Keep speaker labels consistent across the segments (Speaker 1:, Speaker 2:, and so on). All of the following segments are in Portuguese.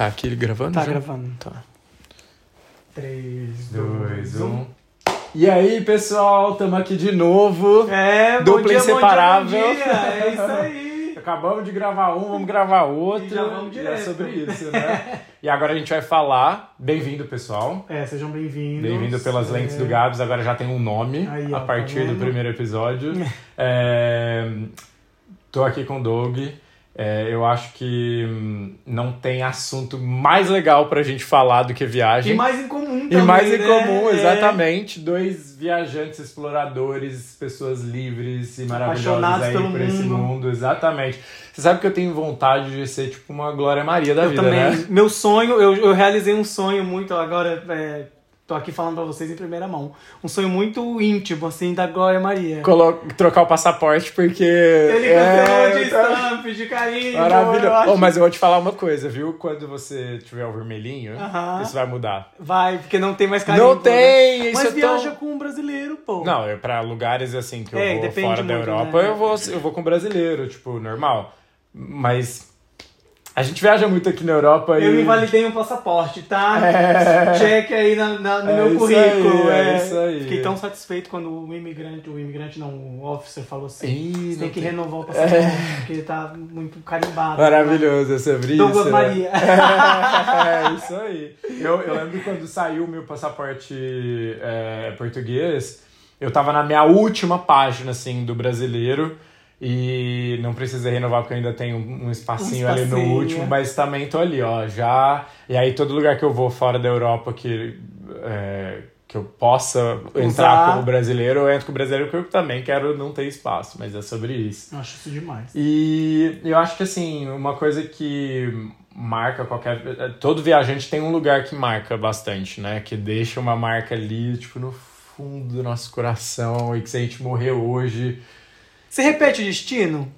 Speaker 1: Tá aqui gravando?
Speaker 2: Tá
Speaker 1: já?
Speaker 2: gravando.
Speaker 1: Tá.
Speaker 2: 3,
Speaker 1: 2, 1. E aí, pessoal, estamos aqui de novo.
Speaker 2: É,
Speaker 1: Dupla
Speaker 2: bom dia,
Speaker 1: inseparável.
Speaker 2: Bom dia, bom dia. É isso aí.
Speaker 1: Acabamos de gravar um, vamos gravar outro.
Speaker 2: E já vamos
Speaker 1: E é
Speaker 2: direto.
Speaker 1: sobre isso, né? e agora a gente vai falar. Bem-vindo, pessoal.
Speaker 2: É, sejam bem-vindos.
Speaker 1: Bem-vindo pelas lentes
Speaker 2: É.
Speaker 1: do Gabs, agora já tem um nome
Speaker 2: Aí,
Speaker 1: a
Speaker 2: ó, tá
Speaker 1: partir do
Speaker 2: vendo?
Speaker 1: primeiro episódio. é, tô aqui com o Doug. É, eu acho que hum, não tem assunto mais legal pra gente falar do que viagem.
Speaker 2: E mais em comum
Speaker 1: E
Speaker 2: também,
Speaker 1: mais em
Speaker 2: né?
Speaker 1: comum,
Speaker 2: É.
Speaker 1: exatamente. Dois viajantes, exploradores, pessoas livres e maravilhosas
Speaker 2: Apaixonados
Speaker 1: aí
Speaker 2: pelo
Speaker 1: por esse
Speaker 2: mundo.
Speaker 1: mundo, exatamente. Você sabe que eu tenho vontade de ser tipo uma Glória Maria da
Speaker 2: Eu
Speaker 1: vida,
Speaker 2: também.
Speaker 1: né?
Speaker 2: Meu sonho, eu, eu realizei um sonho muito, agora é, tô aqui falando pra vocês em primeira mão. Um sonho muito íntimo, assim, da Glória Maria.
Speaker 1: Colo- trocar o passaporte porque.
Speaker 2: Ele
Speaker 1: é,
Speaker 2: de
Speaker 1: tá-
Speaker 2: stamp, de carinho. eu
Speaker 1: Maravilhoso.
Speaker 2: acho-
Speaker 1: Oh, mas eu vou te falar uma coisa, viu? Quando você tiver o vermelhinho,
Speaker 2: Aham.
Speaker 1: isso vai mudar.
Speaker 2: Vai, porque não tem mais carinho.
Speaker 1: Não
Speaker 2: né?
Speaker 1: tem! Isso
Speaker 2: Mas
Speaker 1: é
Speaker 2: viaja
Speaker 1: tão...
Speaker 2: com um brasileiro, pô.
Speaker 1: Não, é pra lugares assim que eu
Speaker 2: É,
Speaker 1: vou fora da Europa,
Speaker 2: né?
Speaker 1: eu, vou, eu vou com brasileiro, tipo, normal. Mas a gente viaja muito aqui na Europa
Speaker 2: Eu
Speaker 1: e.
Speaker 2: invalidei um passaporte, tá?
Speaker 1: É.
Speaker 2: Cheque aí na, na- no
Speaker 1: É
Speaker 2: meu currículo.
Speaker 1: aí, é isso aí.
Speaker 2: Fiquei tão satisfeito quando o imigrante, o imigrante não, o officer falou assim:
Speaker 1: Ih,
Speaker 2: tem que
Speaker 1: tem-
Speaker 2: renovar o passaporte, porque tá muito carimbado.
Speaker 1: Maravilhoso, é sobre
Speaker 2: Douglas
Speaker 1: isso.
Speaker 2: Maria.
Speaker 1: é isso aí. Eu, eu lembro quando saiu o meu passaporte é, português, eu tava na minha última página, assim, do brasileiro. E não precisei renovar porque eu ainda tenho um um espacinho,
Speaker 2: Um
Speaker 1: ali no
Speaker 2: espacinho.
Speaker 1: último, mas também tô ali, ó, já. E aí todo lugar que eu vou fora da Europa que, é, que eu possa entrar
Speaker 2: Usar.
Speaker 1: como brasileiro, eu entro como brasileiro porque eu também quero não ter espaço, mas é sobre isso.
Speaker 2: Eu acho isso demais.
Speaker 1: E eu acho que assim, uma coisa que marca qualquer. Todo viajante tem um lugar que marca bastante, né? Que deixa uma marca ali, tipo, no fundo do nosso coração. E que se a gente morrer hoje.
Speaker 2: Você repete o destino?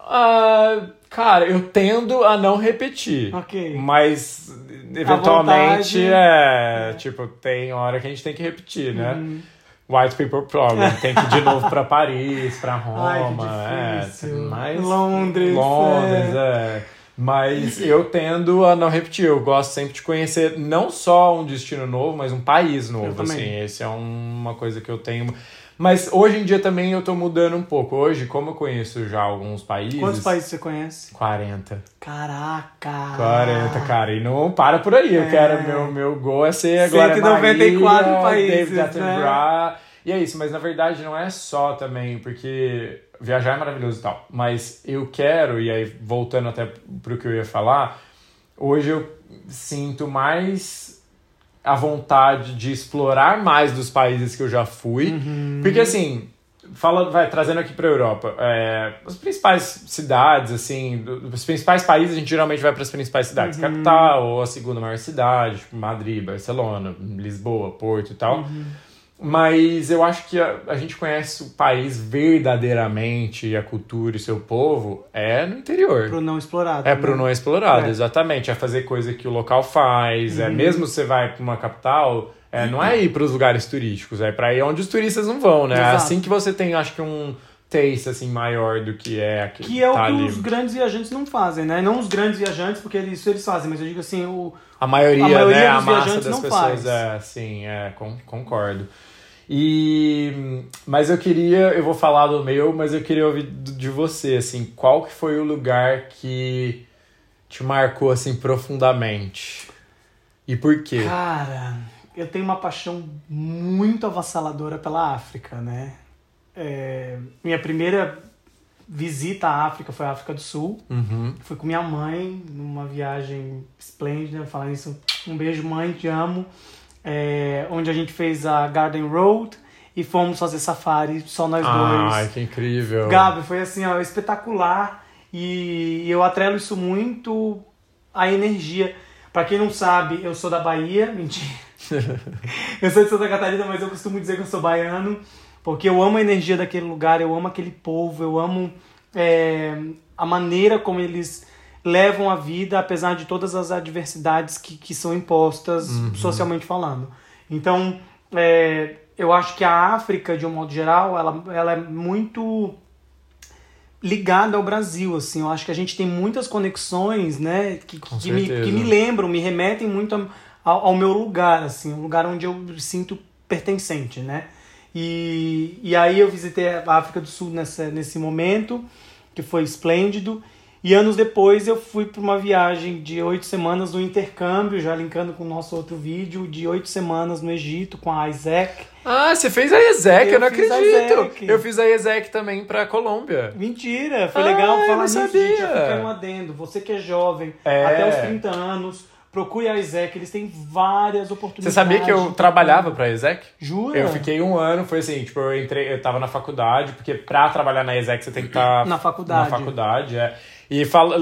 Speaker 1: Ah, cara, eu tendo a não repetir.
Speaker 2: Ok.
Speaker 1: Mas eventualmente
Speaker 2: vontade.
Speaker 1: é. Tipo, tem hora que a gente tem que repetir, né?
Speaker 2: Uhum.
Speaker 1: White People Problem. Tem que ir de novo pra Paris, pra
Speaker 2: Ai,
Speaker 1: Roma.
Speaker 2: difícil.
Speaker 1: é, mas
Speaker 2: Londres,
Speaker 1: Londres, é. Mas eu tendo a não repetir. Eu gosto sempre de conhecer não só um destino novo, mas um país novo. Assim, esse é uma coisa que eu tenho. Mas hoje em dia também eu tô mudando um pouco. Hoje, como eu conheço já alguns países.
Speaker 2: Quantos países você conhece?
Speaker 1: 40.
Speaker 2: Caraca!
Speaker 1: 40, cara. E não para por aí. Eu
Speaker 2: É.
Speaker 1: quero, meu, meu gol é ser a Glória
Speaker 2: 194
Speaker 1: Maria,
Speaker 2: países,
Speaker 1: David
Speaker 2: né?
Speaker 1: E é isso, mas na verdade não é só também, porque viajar é maravilhoso e tal. Mas eu quero, e aí voltando até pro que eu ia falar, hoje eu sinto mais a vontade de explorar mais dos países que eu já fui.
Speaker 2: Uhum.
Speaker 1: Porque assim, fala, vai trazendo aqui para Europa, é, as principais cidades, assim, os principais países a gente geralmente vai para as principais cidades, capital ou a segunda maior cidade, tipo Madrid, Barcelona, Lisboa, Porto e tal. Mas eu acho que a, a gente conhece o país verdadeiramente, a cultura e seu povo é no interior.
Speaker 2: Pro não explorado.
Speaker 1: É
Speaker 2: né?
Speaker 1: pro não explorado,
Speaker 2: É.
Speaker 1: exatamente. É fazer coisa que o local faz. É mesmo você vai pra uma capital, é, não é ir pros lugares turísticos, é pra ir onde os turistas não vão, né?
Speaker 2: Exato.
Speaker 1: Assim que você tem, acho que um taste assim maior do que é aqui.
Speaker 2: Que é o
Speaker 1: tá
Speaker 2: que
Speaker 1: ali.
Speaker 2: os grandes viajantes não fazem, né? Não os grandes viajantes, porque eles, isso eles fazem, mas eu digo assim, o,
Speaker 1: A maioria,
Speaker 2: A maioria
Speaker 1: né? A
Speaker 2: dos
Speaker 1: massa
Speaker 2: viajantes
Speaker 1: das
Speaker 2: não
Speaker 1: pessoas
Speaker 2: faz.
Speaker 1: é, sim, é, con- concordo. E mas eu queria, eu vou falar do meu, mas eu queria ouvir de você, assim, qual que foi o lugar que te marcou assim profundamente? E por quê?
Speaker 2: Cara, eu tenho uma paixão muito avassaladora pela África, né? É, minha primeira visita à África foi à África do Sul.
Speaker 1: Uhum.
Speaker 2: Fui com minha mãe numa viagem esplêndida. Falar isso, um beijo, mãe, te amo. É, onde a gente fez a Garden Road e fomos fazer safari, só nós
Speaker 1: Ai,
Speaker 2: dois.
Speaker 1: que incrível.
Speaker 2: Gabi, foi assim, ó, espetacular. E eu atrelo isso muito à energia. Pra quem não sabe, eu sou da Bahia, mentira. eu sou de Santa Catarina, mas eu costumo dizer que eu sou baiano, porque eu amo a energia daquele lugar, eu amo aquele povo, eu amo é, a maneira como eles levam a vida, apesar de todas as adversidades que, que são impostas socialmente falando. Então, é, eu acho que a África, de um modo geral, ela, ela é muito ligada ao Brasil, assim. Eu acho que a gente tem muitas conexões, né, que, que, me, que me lembram, me remetem muito a- ao, ao meu lugar, assim, um lugar onde eu me sinto pertencente, né? E, e aí eu visitei a África do Sul nessa, nesse momento, que foi esplêndido. E anos depois eu fui para uma viagem de oito semanas no intercâmbio, já linkando com o nosso outro vídeo, de oito semanas no Egito com a Isaac.
Speaker 1: Ah, você fez a ESEC, eu,
Speaker 2: Eu
Speaker 1: não acredito. Eu fiz a ESEC também pra Colômbia.
Speaker 2: Mentira, foi
Speaker 1: Ah,
Speaker 2: legal falar nisso,
Speaker 1: sabia.
Speaker 2: gente. Eu quero um adendo. Você que é jovem,
Speaker 1: É.
Speaker 2: até os 30 anos, procure a Isaac, eles têm várias oportunidades.
Speaker 1: Você sabia que eu trabalhava pra ESEC?
Speaker 2: Jura?
Speaker 1: Eu fiquei um ano, foi assim, tipo, eu entrei, eu tava na faculdade, porque pra trabalhar na ESEC você tem que estar
Speaker 2: Na faculdade.
Speaker 1: Na faculdade, é. E fala,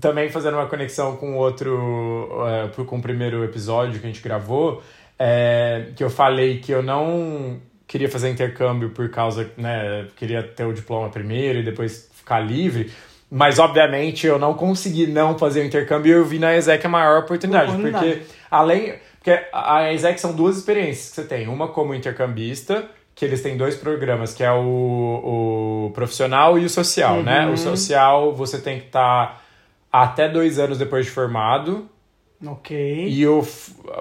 Speaker 1: também fazendo uma conexão com outro, pro- com o primeiro episódio que a gente gravou, é, que eu falei que eu não queria fazer intercâmbio por causa, né, queria ter o diploma primeiro e depois ficar livre. Mas, obviamente, eu não consegui não fazer o intercâmbio e eu vi na ESEC a maior oportunidade.
Speaker 2: Oportunidade.
Speaker 1: Porque, além. Porque a ESEC são duas experiências que você tem. Uma como intercambista, que eles têm dois programas, que é o, o profissional e o social, né?
Speaker 2: Uhum.
Speaker 1: O social você tem que estar até dois anos depois de formado.
Speaker 2: Ok.
Speaker 1: E o.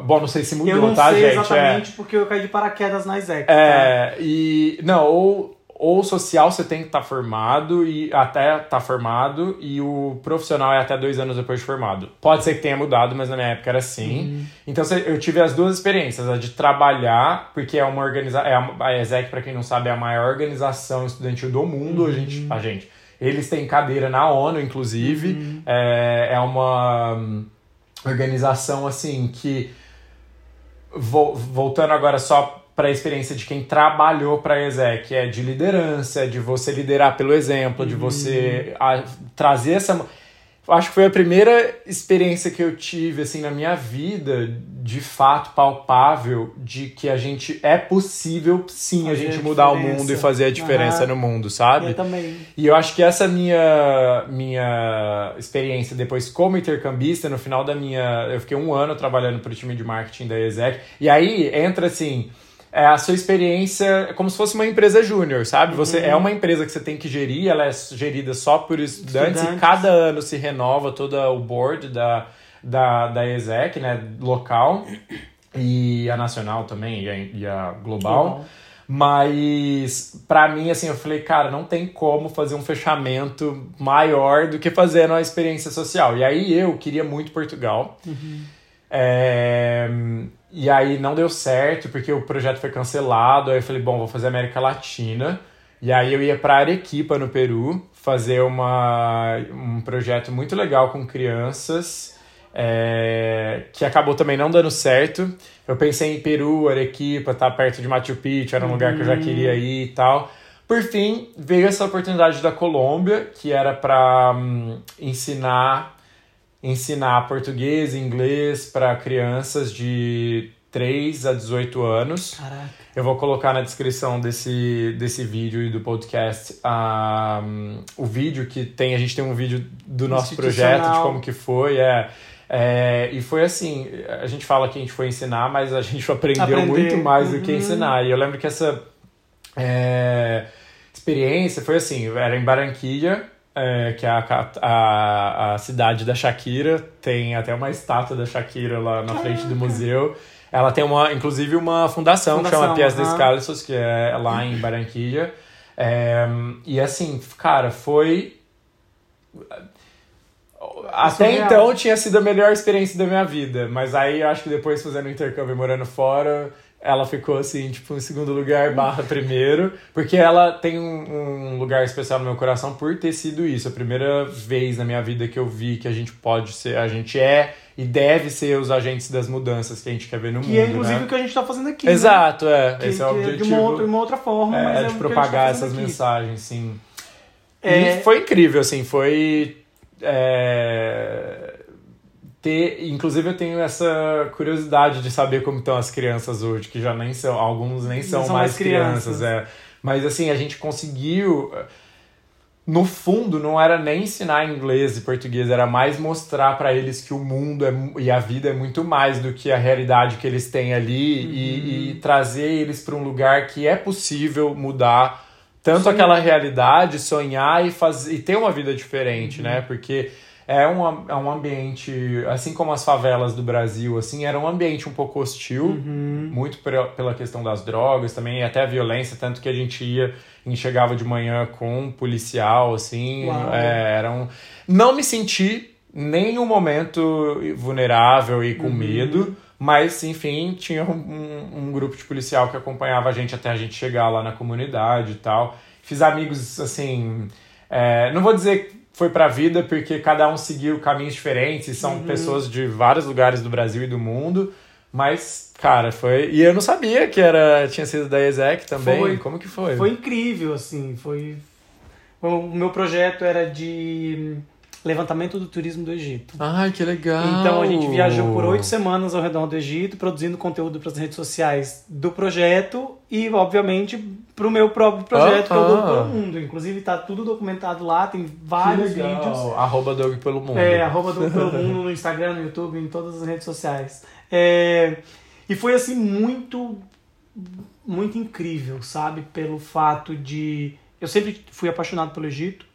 Speaker 1: Bom, não sei se mudou,
Speaker 2: eu não
Speaker 1: tá,
Speaker 2: sei
Speaker 1: gente?
Speaker 2: exatamente porque eu caí de paraquedas na tá?
Speaker 1: É, e. Não, ou, ou social você tem que estar formado e até estar formado, e o profissional é até dois anos depois de formado. Pode ser que tenha mudado, mas na minha época era assim. Então cê- eu tive as duas experiências, a de trabalhar, porque é uma organização. É a, a ESEC, para quem não sabe, é a maior organização estudantil do mundo, a gente. A gente. Eles têm cadeira na ONU, inclusive. É, é uma hum, organização assim que vo- voltando agora só para a experiência de quem trabalhou para a ESEC, é de liderança, de você liderar pelo exemplo, de você a- trazer essa. Acho que foi a primeira experiência que eu tive assim na minha vida, de fato palpável, de que a gente é possível sim a
Speaker 2: Fazer
Speaker 1: gente
Speaker 2: a
Speaker 1: mudar o mundo e fazer a diferença
Speaker 2: Aham.
Speaker 1: no mundo, sabe?
Speaker 2: Eu também.
Speaker 1: E eu acho que essa minha minha experiência depois como intercambista, no final da minha. Eu fiquei um ano trabalhando para o time de marketing da ESEC. E aí entra assim. É a sua experiência é como se fosse uma empresa júnior, sabe? Você é uma empresa que você tem que gerir, ela é gerida só por estudantes, e
Speaker 2: Estudantes.
Speaker 1: cada ano se renova todo o board da, da, da ESEC, né? Local e a nacional também, e a, e a global.
Speaker 2: Global.
Speaker 1: Mas, pra mim, assim, eu falei, cara, não tem como fazer um fechamento maior do que fazendo uma experiência social. E aí eu queria muito Portugal. É, E aí não deu certo, porque o projeto foi cancelado. Aí eu falei, bom, vou fazer América Latina. E aí eu ia pra Arequipa, no Peru, fazer uma, um projeto muito legal com crianças, é, que acabou também não dando certo. Eu pensei em Peru, Arequipa, tá perto de Machu Picchu, era um lugar que eu já queria ir e tal. Por fim, veio essa oportunidade da Colômbia, que era para ensinar ensinar português e inglês para crianças de 3 a 18 anos.
Speaker 2: Caraca.
Speaker 1: Eu vou colocar na descrição desse, desse vídeo e do podcast um, o vídeo que tem. A gente tem um vídeo do nosso projeto, de como que foi. É, é, e foi assim: a gente fala que a gente foi ensinar, mas a gente aprendeu
Speaker 2: Aprender.
Speaker 1: muito mais do que
Speaker 2: Uhum.
Speaker 1: ensinar. E eu lembro que essa é, experiência foi assim: era em Barranquilla. É, que é a, a, a cidade da Shakira, tem até uma estátua da Shakira lá na frente do museu. Ela tem uma, inclusive uma fundação, que chama
Speaker 2: Fundação,
Speaker 1: Pies
Speaker 2: aham.
Speaker 1: Descalços, que é lá em Barranquilla. É, e assim, cara, foi. Até
Speaker 2: surreal.
Speaker 1: então tinha sido a melhor experiência da minha vida, mas aí eu acho que depois fazendo intercâmbio e morando fora, ela ficou assim, tipo, em segundo lugar barra primeiro, porque ela tem um, um lugar especial no meu coração por ter sido isso. A primeira vez na minha vida que eu vi que a gente pode ser, a gente é e deve ser os agentes das mudanças que a gente quer ver no
Speaker 2: Que é
Speaker 1: mundo,
Speaker 2: inclusive
Speaker 1: né?
Speaker 2: o que a gente tá fazendo aqui. né?
Speaker 1: Exato, é.
Speaker 2: Que,
Speaker 1: Esse é o objetivo.
Speaker 2: De uma outra, uma outra forma,
Speaker 1: é,
Speaker 2: é
Speaker 1: de
Speaker 2: tá
Speaker 1: propagar
Speaker 2: fazendo
Speaker 1: essas
Speaker 2: aqui.
Speaker 1: mensagens, sim.
Speaker 2: É-
Speaker 1: E foi incrível, assim, foi. é, ter, inclusive eu tenho essa curiosidade de saber como estão as crianças hoje, que já nem são, alguns nem são,
Speaker 2: são
Speaker 1: mais
Speaker 2: mais
Speaker 1: crianças,
Speaker 2: crianças.
Speaker 1: é. Mas assim, a gente conseguiu. No fundo, não era nem ensinar inglês e português, era mais mostrar para eles que o mundo é, e a vida é muito mais do que a realidade que eles têm ali e, e trazer eles para um lugar que é possível mudar tanto
Speaker 2: Sim.
Speaker 1: aquela realidade, sonhar e, fazer, e ter uma vida diferente, né? Porque é um, é um ambiente, assim como as favelas do Brasil, assim, era um ambiente um pouco hostil,
Speaker 2: Uhum.
Speaker 1: muito pela pela questão das drogas também, e até a violência, tanto que a gente ia e chegava de manhã com um policial, assim, é, era um... Não me senti nem um momento vulnerável e com
Speaker 2: Uhum.
Speaker 1: medo, mas, enfim, tinha um, um- um grupo de policial que acompanhava a gente até a gente chegar lá na comunidade e tal. Fiz amigos, assim, é, não vou dizer foi pra vida, porque cada um seguiu caminhos diferentes, e são
Speaker 2: Uhum.
Speaker 1: pessoas de vários lugares do Brasil e do mundo, mas, cara, foi... E eu não sabia que era tinha sido da ESEC também.
Speaker 2: Foi.
Speaker 1: Como que foi?
Speaker 2: Foi incrível, assim, foi... O meu projeto era de levantamento do turismo do Egito.
Speaker 1: Ai, que legal!
Speaker 2: Então a gente viajou por oito semanas ao redor do Egito, produzindo conteúdo para as redes sociais do projeto e, obviamente, para o meu próprio projeto, que é o Doug
Speaker 1: Aham.
Speaker 2: pelo Mundo. Inclusive, tá tudo documentado lá, tem
Speaker 1: Que
Speaker 2: vários vídeos.
Speaker 1: Arroba Doug pelo mundo.
Speaker 2: É, arroba Doug pelo Mundo no Instagram, no YouTube, em todas as redes sociais. É, e foi, assim, muito, muito incrível, sabe? Pelo fato de... Eu sempre fui apaixonado pelo Egito.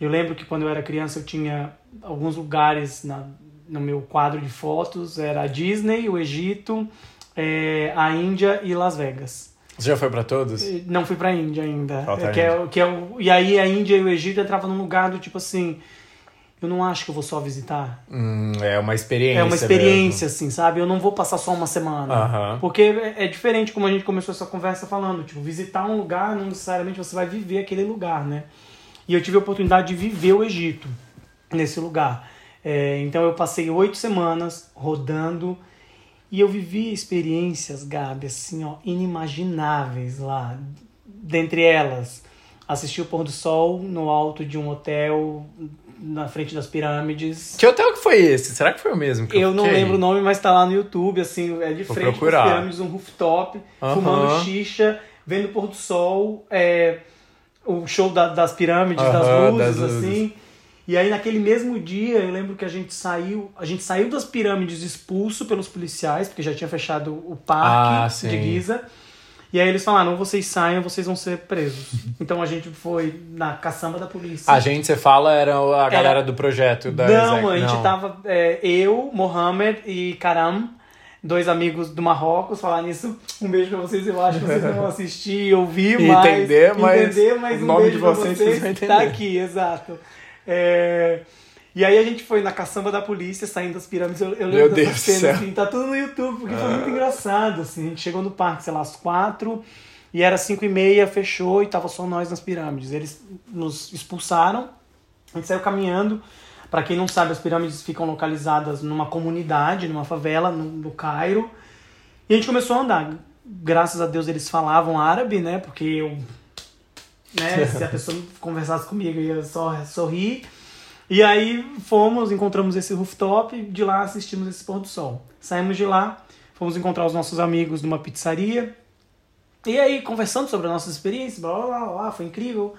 Speaker 2: Eu lembro que quando eu era criança eu tinha alguns lugares na, no meu quadro de fotos. Era a Disney, o Egito, é, a Índia e Las Vegas.
Speaker 1: Você já foi pra todos?
Speaker 2: Não fui pra Índia ainda.
Speaker 1: Falta a
Speaker 2: que é, o- que é o, e aí a Índia e o Egito entravam num lugar do tipo assim... Eu não acho que eu vou só visitar.
Speaker 1: Hum, é uma experiência.
Speaker 2: É uma experiência, assim, sabe? Eu não vou passar só uma semana.
Speaker 1: Aham.
Speaker 2: Porque é é diferente como a gente começou essa conversa falando. Tipo, visitar um lugar, não necessariamente você vai viver aquele lugar, né? E eu tive a oportunidade de viver o Egito nesse lugar. É, então eu passei oito semanas rodando e eu vivi experiências, Gabi, assim, ó, inimagináveis lá. Dentre elas, assistir o pôr do sol no alto de um hotel na frente das pirâmides.
Speaker 1: Que hotel que foi esse? Será que foi o mesmo que eu,
Speaker 2: Eu não lembro o nome, mas tá lá no YouTube, assim, é de
Speaker 1: Vou
Speaker 2: frente
Speaker 1: procurar.
Speaker 2: com as pirâmides, um rooftop, fumando xixa, vendo o pôr do sol, é, o show da- das pirâmides, das luzes,
Speaker 1: das luzes.
Speaker 2: assim. E aí naquele mesmo dia, eu lembro que a gente saiu, a gente saiu das pirâmides expulso pelos policiais, porque já tinha fechado o parque
Speaker 1: Ah,
Speaker 2: de. Giza. E aí eles falaram, vocês saiam, vocês vão ser presos. então a gente foi na caçamba da polícia.
Speaker 1: A gente, você fala, era a galera do projeto da
Speaker 2: Não,
Speaker 1: Exec-
Speaker 2: a gente
Speaker 1: não.
Speaker 2: tava. é, eu, Mohamed e Karam, dois amigos do Marrocos, falar nisso. Um beijo pra vocês, eu acho que vocês não vão assistir ouvir, mas.
Speaker 1: entender, mas
Speaker 2: entender, mas
Speaker 1: o
Speaker 2: um
Speaker 1: nome
Speaker 2: beijo
Speaker 1: de vocês,
Speaker 2: vocês.
Speaker 1: vocês.
Speaker 2: Tá aqui, exato. É, E aí a gente foi na caçamba da polícia, saindo das pirâmides. Eu, eu
Speaker 1: Meu
Speaker 2: lembro dessa
Speaker 1: Deus do
Speaker 2: cena,
Speaker 1: céu.
Speaker 2: assim, tá tudo no YouTube, porque foi muito engraçado, assim. A gente chegou no parque, sei lá, às quatro, e era cinco e meia, fechou, e tava só nós nas pirâmides. Eles nos expulsaram, a gente saiu caminhando. Pra quem não sabe, as pirâmides ficam localizadas numa comunidade, numa favela, no, no Cairo. E a gente começou a andar. Graças a Deus eles falavam árabe, né? Porque eu. Né, se a pessoa conversasse comigo, eu ia só sorrir. E aí fomos, encontramos esse rooftop, de lá assistimos esse pôr do sol. Saímos de lá, fomos encontrar os nossos amigos numa pizzaria. E aí, conversando sobre as nossas experiências, blá blá blá, blá foi incrível.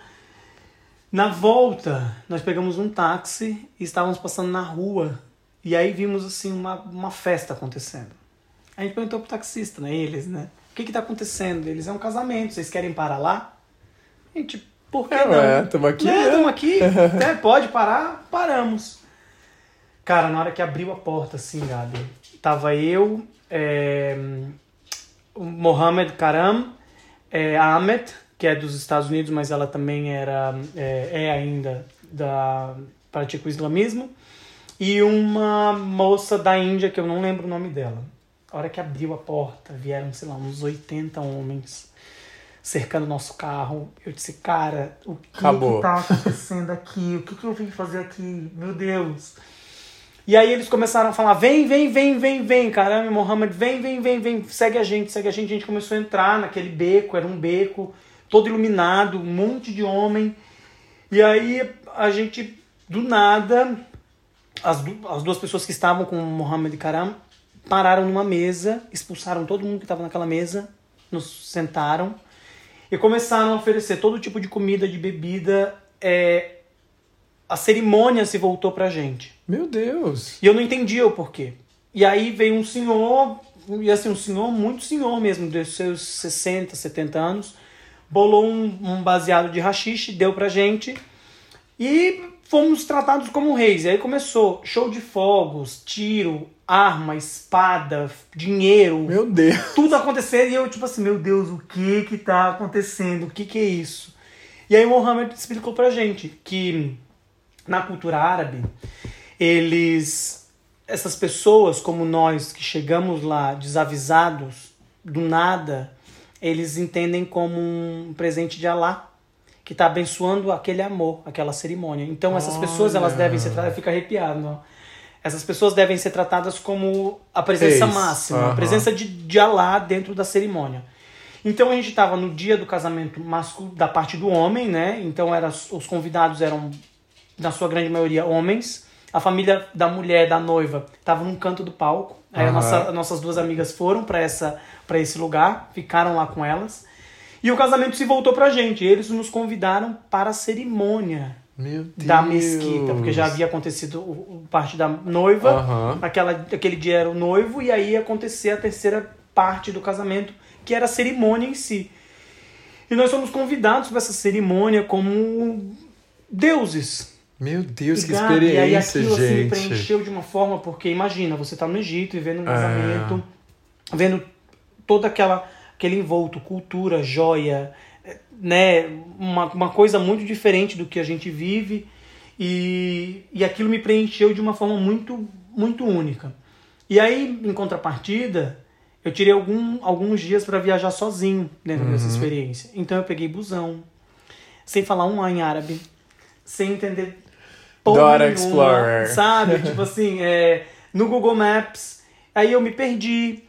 Speaker 2: Na volta, nós pegamos um táxi e estávamos passando na rua. E aí vimos assim uma, uma festa acontecendo. A gente perguntou pro taxista, né? Eles, né? O que que tá acontecendo? Eles é um casamento, vocês querem parar lá? A gente, por que
Speaker 1: É,
Speaker 2: não?
Speaker 1: ué, tamo aqui,
Speaker 2: Né, tamo aqui. né, Pode parar? Paramos. Cara, na hora que abriu a porta, assim, Gabi, tava eu, é, o Mohamed Karam, é, Ahmed, que é dos Estados Unidos, mas ela também era, é, é ainda da pratica o islamismo, e uma moça da Índia, que eu não lembro o nome dela. A hora que abriu a porta, vieram, sei lá, uns 80 homens cercando o nosso carro. Eu disse, cara, o que,
Speaker 1: Acabou.
Speaker 2: que tá acontecendo aqui? O que, que eu vim fazer aqui? Meu Deus. E aí eles começaram a falar: vem, vem, vem, vem, vem, caramba, Mohammed, vem, vem, vem, vem, segue a gente, segue a gente. A gente começou a entrar naquele beco, era um beco todo iluminado, um monte de homem. E aí a gente, do nada, as, du- as duas pessoas que estavam com o Mohammed Karam pararam numa mesa, expulsaram todo mundo que estava naquela mesa, nos sentaram e começaram a oferecer todo tipo de comida, de bebida. É, a cerimônia se voltou pra gente.
Speaker 1: Meu Deus.
Speaker 2: E eu não entendia o porquê. E aí veio um senhor, e assim, um senhor, muito senhor mesmo, dos seus 60, 70 anos, bolou um, um baseado de rachixe, deu pra gente e fomos tratados como reis. E aí começou show de fogos, tiro, arma, espada, dinheiro.
Speaker 1: Meu Deus.
Speaker 2: Tudo acontecendo e eu, tipo assim, meu Deus, o que que tá acontecendo? O que que é isso? E aí Mohammed explicou pra gente que na cultura árabe, eles, essas pessoas como nós que chegamos lá desavisados, do nada, eles entendem como um presente de Alá que está abençoando aquele amor, aquela cerimônia. Então essas
Speaker 1: Olha.
Speaker 2: pessoas elas devem ser tratadas, fica arrepiado, não? Essas pessoas devem ser tratadas como a presença máxima, a
Speaker 1: Aham.
Speaker 2: presença de, de Alá dentro da cerimônia. Então a gente estava no dia do casamento masculino da parte do homem, né? Então era, os convidados eram na sua grande maioria homens. A família da mulher, da noiva, estava num canto do palco. Aí
Speaker 1: Aham.
Speaker 2: nossa, nossas duas amigas foram para essa para esse lugar, ficaram lá com elas. E o casamento se voltou pra gente. Eles nos convidaram para a cerimônia da mesquita, porque já havia acontecido o, o parte da noiva,
Speaker 1: Aham.
Speaker 2: aquela, aquele dia era o noivo, e aí ia acontecer a terceira parte do casamento, que era a cerimônia em si. E nós fomos convidados para essa cerimônia como deuses.
Speaker 1: Meu Deus, que
Speaker 2: Gabi, E aí
Speaker 1: experiência,
Speaker 2: aquilo assim, me
Speaker 1: gente.
Speaker 2: preencheu de uma forma, porque imagina, você tá no Egito e vendo um
Speaker 1: É.
Speaker 2: casamento, vendo toda aquela aquele envolto, cultura, joia, né, uma, uma coisa muito diferente do que a gente vive e, e aquilo me preencheu de uma forma muito muito única. E aí, em contrapartida, eu tirei algum, alguns dias para viajar sozinho dentro dessa
Speaker 1: Uhum.
Speaker 2: experiência. Então eu peguei busão, sem falar um A em árabe, sem entender
Speaker 1: Dora
Speaker 2: nenhuma,
Speaker 1: Explorer.
Speaker 2: Sabe? tipo assim, é, no Google Maps. Aí eu me perdi.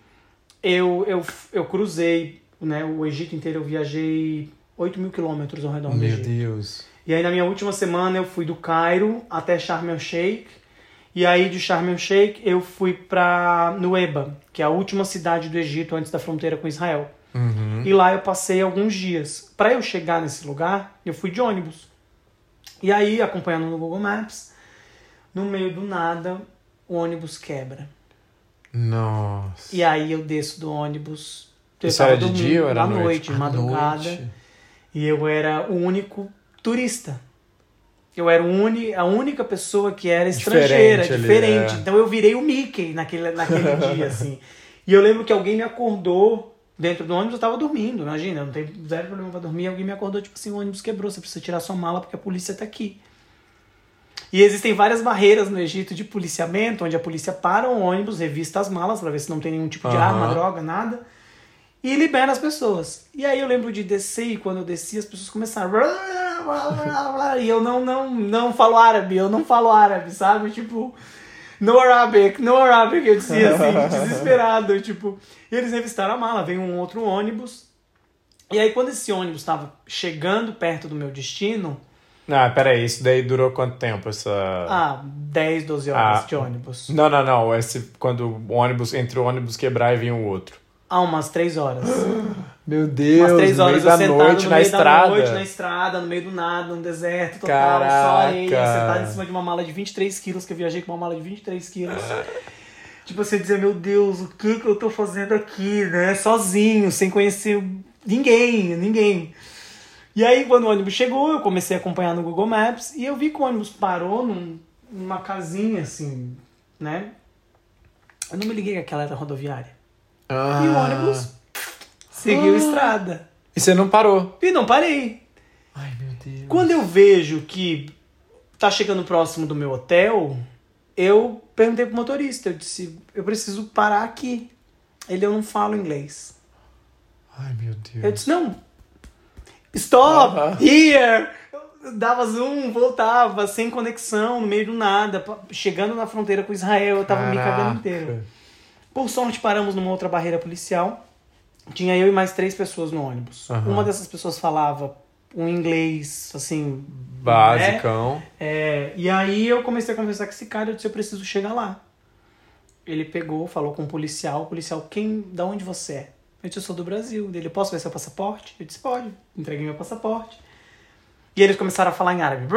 Speaker 2: Eu, eu, eu cruzei né, o Egito inteiro, eu viajei 8 mil quilômetros ao redor do
Speaker 1: Meu
Speaker 2: Egito.
Speaker 1: Deus.
Speaker 2: E aí na minha última semana eu fui do Cairo até Sharm el Sheikh. E aí de Sharm el Sheikh eu fui pra Nueba, que é a última cidade do Egito antes da fronteira com Israel.
Speaker 1: Uhum.
Speaker 2: E lá eu passei alguns dias. Para eu chegar nesse lugar, eu fui de ônibus. E aí, acompanhando no Google Maps, no meio do nada, o ônibus quebra.
Speaker 1: Nossa.
Speaker 2: E aí eu desço do ônibus. Eu
Speaker 1: Isso era de
Speaker 2: dormindo
Speaker 1: dia ou era
Speaker 2: à
Speaker 1: noite?
Speaker 2: noite,
Speaker 1: À
Speaker 2: madrugada.
Speaker 1: noite.
Speaker 2: E eu era o único turista. Eu era o uni, a única pessoa que era estrangeira,
Speaker 1: Diferente ali,
Speaker 2: diferente.
Speaker 1: é.
Speaker 2: Então eu virei o Mickey naquele, naquele dia, assim. E eu lembro que alguém me acordou dentro do ônibus, eu tava dormindo, imagina, não tem zero problema pra dormir. Alguém me acordou, tipo assim, o ônibus quebrou, você precisa tirar sua mala porque a polícia tá aqui. E existem várias barreiras no Egito de policiamento, onde a polícia para o ônibus, revista as malas pra ver se não tem nenhum tipo de
Speaker 1: Aham.
Speaker 2: arma, droga, nada e libera as pessoas. E aí eu lembro de descer e quando eu desci as pessoas começaram e eu não não não falo árabe, eu não falo árabe, sabe? Tipo no Arabic, no Arabic, eu dizia assim, desesperado, tipo, e eles revistaram a mala, veio um outro ônibus. E aí quando esse ônibus estava chegando perto do meu destino,
Speaker 1: Ah, peraí, isso daí durou quanto tempo? Essa.
Speaker 2: ah, 10, 12 horas
Speaker 1: Ah.
Speaker 2: de ônibus.
Speaker 1: Não, não, não. Esse, quando o ônibus, entre o ônibus quebrar e vir o outro.
Speaker 2: Ah, umas 3 horas.
Speaker 1: Meu Deus,
Speaker 2: Umas três
Speaker 1: no
Speaker 2: horas
Speaker 1: meio da
Speaker 2: sentado
Speaker 1: noite
Speaker 2: no
Speaker 1: na
Speaker 2: meio
Speaker 1: estrada.
Speaker 2: da noite, na estrada, no meio do nada, no deserto total, só areia, sentado em cima de uma mala de 23 quilos, que eu viajei com uma mala de 23 quilos. tipo, você dizer, meu Deus, o que que eu tô fazendo aqui, né? Sozinho, sem conhecer ninguém, ninguém. E aí, quando o ônibus chegou, eu comecei a acompanhar no Google Maps e eu vi que o ônibus parou num- numa casinha, assim, né? Eu não me liguei que aquela era rodoviária.
Speaker 1: Ah.
Speaker 2: E o ônibus seguiu a estrada.
Speaker 1: E você não parou.
Speaker 2: E não parei.
Speaker 1: Ai, meu Deus.
Speaker 2: Quando eu vejo que tá chegando próximo do meu hotel, eu perguntei pro motorista, eu disse, eu preciso parar aqui. Ele, eu não falo inglês.
Speaker 1: Ai, meu Deus.
Speaker 2: Eu disse, não. Stop! Here! Eu dava zoom, voltava, sem conexão, no meio do nada, chegando na fronteira com Israel, eu tava me cagando
Speaker 1: Caraca.
Speaker 2: inteiro. Por sorte, paramos numa outra barreira policial. Tinha eu e mais três pessoas no ônibus.
Speaker 1: Aham.
Speaker 2: Uma dessas pessoas falava um inglês, assim.
Speaker 1: Basicão.
Speaker 2: É, e aí eu comecei a conversar com esse cara, eu disse, eu preciso chegar lá. Ele pegou, falou com o policial, o policial, quem, da onde você é? Eu disse, eu sou do Brasil. Ele, posso ver seu passaporte? Eu disse, pode. Entreguei meu passaporte. E eles começaram a falar em árabe.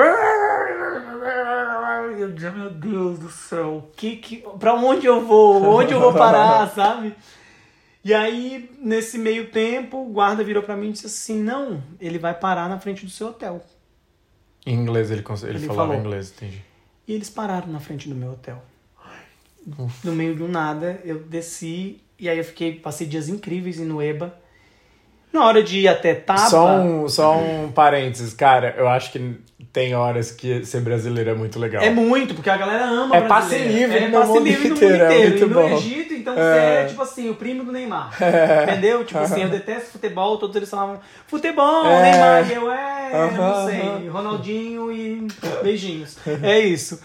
Speaker 2: Eu disse, meu Deus do céu, que, que, pra onde eu vou? Onde eu vou parar, sabe? E aí, nesse meio tempo, o guarda virou pra mim e disse assim: Não, ele vai parar na frente do seu hotel.
Speaker 1: Em inglês ele, ele,
Speaker 2: Ele
Speaker 1: falava
Speaker 2: falou.
Speaker 1: inglês, entendi.
Speaker 2: E eles pararam na frente do meu hotel. No meio do nada, eu desci e aí eu fiquei, passei dias incríveis em Nueva. Na hora de ir até Tapa.
Speaker 1: Só um, só um parênteses, cara, eu acho que tem horas que ser brasileiro é muito legal.
Speaker 2: É muito, porque a galera ama
Speaker 1: É passe livre
Speaker 2: é
Speaker 1: no
Speaker 2: passe
Speaker 1: mundo
Speaker 2: livre no
Speaker 1: inteiro,
Speaker 2: mundo
Speaker 1: é
Speaker 2: inteiro.
Speaker 1: muito
Speaker 2: e no
Speaker 1: bom.
Speaker 2: Egito, então
Speaker 1: É.
Speaker 2: você é tipo assim, o primo do Neymar. Entendeu? Tipo assim, eu detesto futebol, todos eles falavam, futebol,
Speaker 1: É.
Speaker 2: Neymar, e eu é, não sei. Ronaldinho e beijinhos. É isso.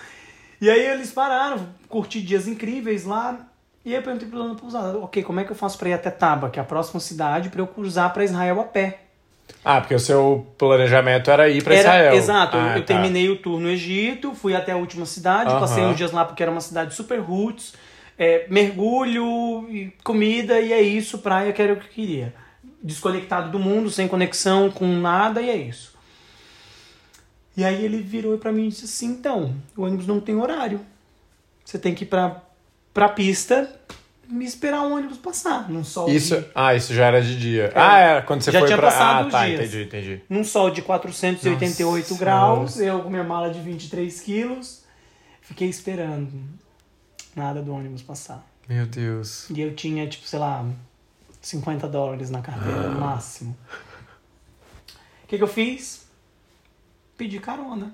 Speaker 2: E aí eles pararam, curti dias incríveis lá. E aí eu perguntei pro dono da pousada, ok, como é que eu faço pra ir até Taba, que é a próxima cidade, pra eu cruzar pra Israel a pé?
Speaker 1: Ah, porque o seu planejamento era ir pra
Speaker 2: Era-
Speaker 1: Israel.
Speaker 2: Exato, eu-
Speaker 1: Ah,
Speaker 2: eu
Speaker 1: tá.
Speaker 2: terminei o tour no Egito, fui até a última cidade, passei uns dias lá porque era uma cidade super roots, é, mergulho, comida e é isso, praia que era o que eu queria. Desconectado do mundo, sem conexão com nada e é isso. E aí ele virou pra mim e disse assim, então, o ônibus não tem horário. Você tem que ir pra, pra pista me esperar o ônibus passar, num sol
Speaker 1: Isso,
Speaker 2: de
Speaker 1: ah, isso já era de dia. Ah, era quando você
Speaker 2: Já
Speaker 1: foi
Speaker 2: tinha
Speaker 1: pra...
Speaker 2: passado
Speaker 1: Ah, tá,
Speaker 2: dias.
Speaker 1: entendi, entendi.
Speaker 2: num sol de 488
Speaker 1: Nossa.
Speaker 2: graus, eu com minha mala de 23 quilos, fiquei esperando nada do ônibus passar.
Speaker 1: Meu Deus.
Speaker 2: E eu tinha, tipo, sei lá, 50 dólares na carteira, no máximo. O que, que eu fiz? Pedi carona.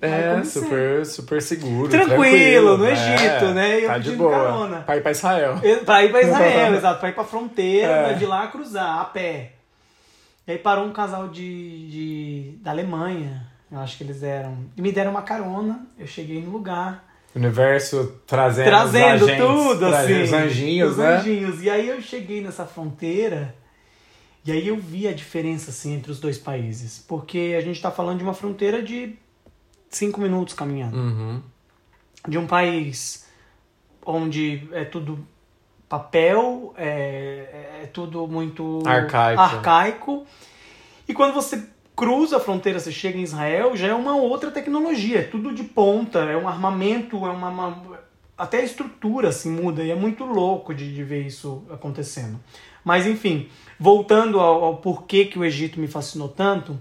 Speaker 1: É, super, super seguro.
Speaker 2: Tranquilo, no
Speaker 1: é,
Speaker 2: Egito, né? E eu
Speaker 1: tá de boa.
Speaker 2: carona.
Speaker 1: Pra ir pra Israel.
Speaker 2: Eu- Pra ir pra Israel, exato, pra ir pra fronteira,
Speaker 1: É.
Speaker 2: pra de lá cruzar, a pé. E aí parou um casal de, de da Alemanha, eu acho que eles eram. E me deram uma carona, eu cheguei no lugar.
Speaker 1: Universo trazendo,
Speaker 2: trazendo
Speaker 1: agentes,
Speaker 2: tudo, assim.
Speaker 1: Os anjinhos,
Speaker 2: os
Speaker 1: né?
Speaker 2: anjinhos. E aí eu cheguei nessa fronteira e aí eu vi a diferença, assim, entre os dois países. Porque a gente tá falando de uma fronteira de cinco minutos caminhando.
Speaker 1: Uhum.
Speaker 2: de um país onde é tudo papel, é, é tudo muito
Speaker 1: Arcaico.
Speaker 2: arcaico. E quando você cruza a fronteira, você chega em Israel, já é uma outra tecnologia, é tudo de ponta, é um armamento, é uma, uma- até a estrutura assim muda e é muito louco de, de ver isso acontecendo. Mas enfim, voltando ao, ao porquê que o Egito me fascinou tanto,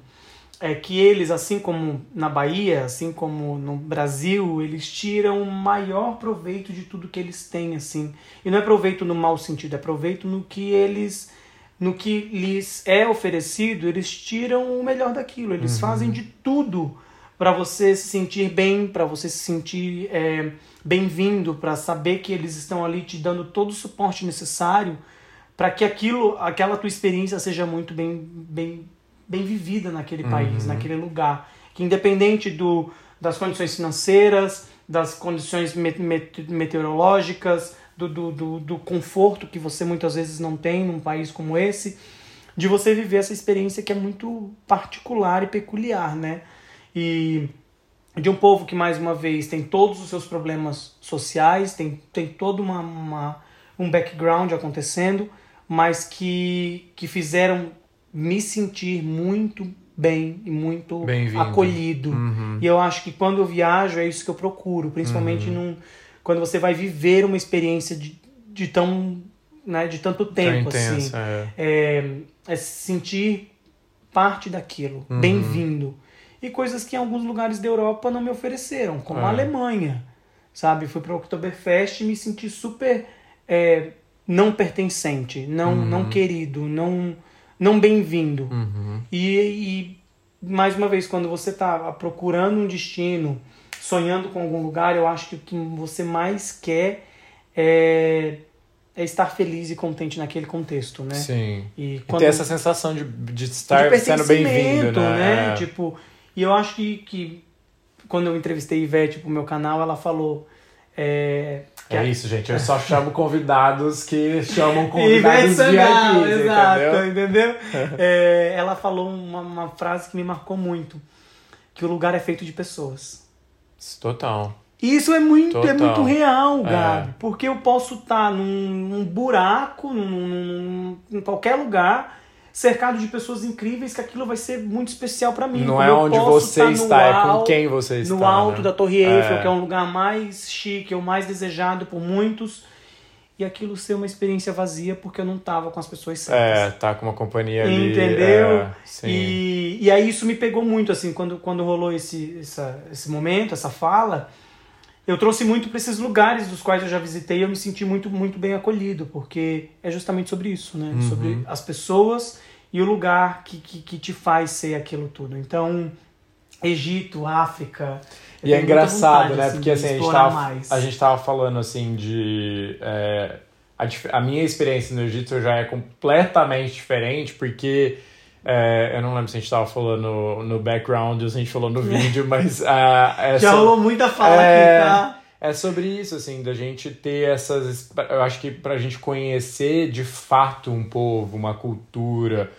Speaker 2: é que eles, assim como na Bahia, assim como no Brasil, eles tiram o maior proveito de tudo que eles têm, assim. E não é proveito no mau sentido, é proveito no que eles, no que lhes é oferecido, eles tiram o melhor daquilo. Eles fazem de tudo para você se sentir bem, para você se sentir é, bem-vindo, para saber que eles estão ali te dando todo o suporte necessário para que aquilo, aquela tua experiência seja muito bem, bem, bem vivida naquele país, naquele lugar. Que independente do, das condições financeiras, das condições met- met- meteorológicas, do, do, do, do conforto que você muitas vezes não tem num país como esse, de você viver essa experiência que é muito particular e peculiar, né? E de um povo que, mais uma vez, tem todos os seus problemas sociais, tem, tem todo uma, uma- um background acontecendo, mas que, que fizeram me sentir muito bem e muito
Speaker 1: Bem-vindo.
Speaker 2: acolhido. E eu acho que quando eu viajo é isso que eu procuro, principalmente num, quando você vai viver uma experiência de, de tão né, de tanto tempo
Speaker 1: Tão
Speaker 2: assim
Speaker 1: intensa, é.
Speaker 2: é, é se sentir parte daquilo,
Speaker 1: Uhum.
Speaker 2: bem-vindo. E coisas que em alguns lugares da Europa não me ofereceram, como a
Speaker 1: É.
Speaker 2: Alemanha, sabe? Fui para o Oktoberfest e me senti super é, não pertencente, não,
Speaker 1: Uhum.
Speaker 2: não querido, não, não bem-vindo.
Speaker 1: Uhum.
Speaker 2: E, e, mais uma vez, quando você está procurando um destino, sonhando com algum lugar, eu acho que o que você mais quer é, é estar feliz e contente naquele contexto, né?
Speaker 1: Sim.
Speaker 2: E
Speaker 1: E
Speaker 2: quando
Speaker 1: ter essa sensação de, de estar
Speaker 2: de
Speaker 1: sendo bem-vindo,
Speaker 2: pertencimento,
Speaker 1: né? É.
Speaker 2: Tipo, e eu acho que, que quando eu entrevistei a Ivete pro meu canal, ela falou. É,
Speaker 1: É isso, gente. Eu só chamo convidados que chamam convidados VIPs,
Speaker 2: exato,
Speaker 1: entendeu?
Speaker 2: entendeu? É, ela falou uma, uma frase que me marcou muito: que o lugar é feito de pessoas.
Speaker 1: Total.
Speaker 2: E isso é muito, é muito real,
Speaker 1: É.
Speaker 2: Gabi. Porque eu posso estar num, num buraco, num, num- em qualquer lugar, cercado de pessoas incríveis, que aquilo vai ser muito especial pra mim.
Speaker 1: Não é onde você
Speaker 2: no
Speaker 1: está, é com quem você está.
Speaker 2: No alto
Speaker 1: né?
Speaker 2: da Torre Eiffel,
Speaker 1: É.
Speaker 2: que é um lugar mais chique, é o mais desejado por muitos. e aquilo ser uma experiência vazia porque eu não tava com as pessoas certas.
Speaker 1: É, tá com uma companhia ali.
Speaker 2: Entendeu?
Speaker 1: É, sim.
Speaker 2: E, e aí isso me pegou muito, assim, quando, quando rolou esse, essa, esse momento, essa fala, eu trouxe muito para esses lugares dos quais eu já visitei e eu me senti muito, muito bem acolhido, porque é justamente sobre isso, né?
Speaker 1: Uhum.
Speaker 2: Sobre as pessoas e o lugar que, que, que te faz ser aquilo tudo. Então, Egito, África.
Speaker 1: E é engraçado,
Speaker 2: vontade,
Speaker 1: né?
Speaker 2: assim,
Speaker 1: Porque assim, a gente, tava,
Speaker 2: mais.
Speaker 1: a gente tava falando assim de. é, a, a minha experiência no Egito já é completamente diferente, porque. É, eu não lembro se a gente tava falando no, no background ou se a gente falou no vídeo, mas. ah, é
Speaker 2: Já rolou muita fala
Speaker 1: É.
Speaker 2: aqui, tá?
Speaker 1: É sobre isso, assim, da gente ter essas. Eu acho que pra gente conhecer de fato um povo, uma cultura.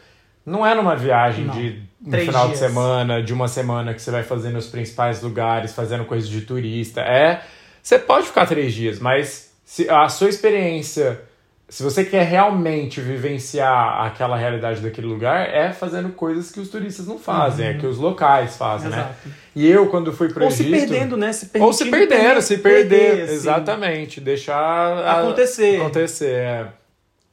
Speaker 1: Não é numa viagem
Speaker 2: Não.
Speaker 1: de um
Speaker 2: Três
Speaker 1: final
Speaker 2: dias.
Speaker 1: de semana, de uma semana que você vai fazer nos principais lugares, fazendo coisas de turista. É. Você pode ficar três dias, mas se a sua experiência. Se você quer realmente vivenciar aquela realidade daquele lugar, é fazendo coisas que os turistas não fazem, é que os locais fazem, né?
Speaker 2: Uhum. Exato.
Speaker 1: E eu, quando fui pro
Speaker 2: Ou se
Speaker 1: Egito...
Speaker 2: perdendo, né? Se
Speaker 1: Ou se perdendo, se perder.
Speaker 2: assim.
Speaker 1: Exatamente. Deixar a-
Speaker 2: Acontecer.
Speaker 1: acontecer. é.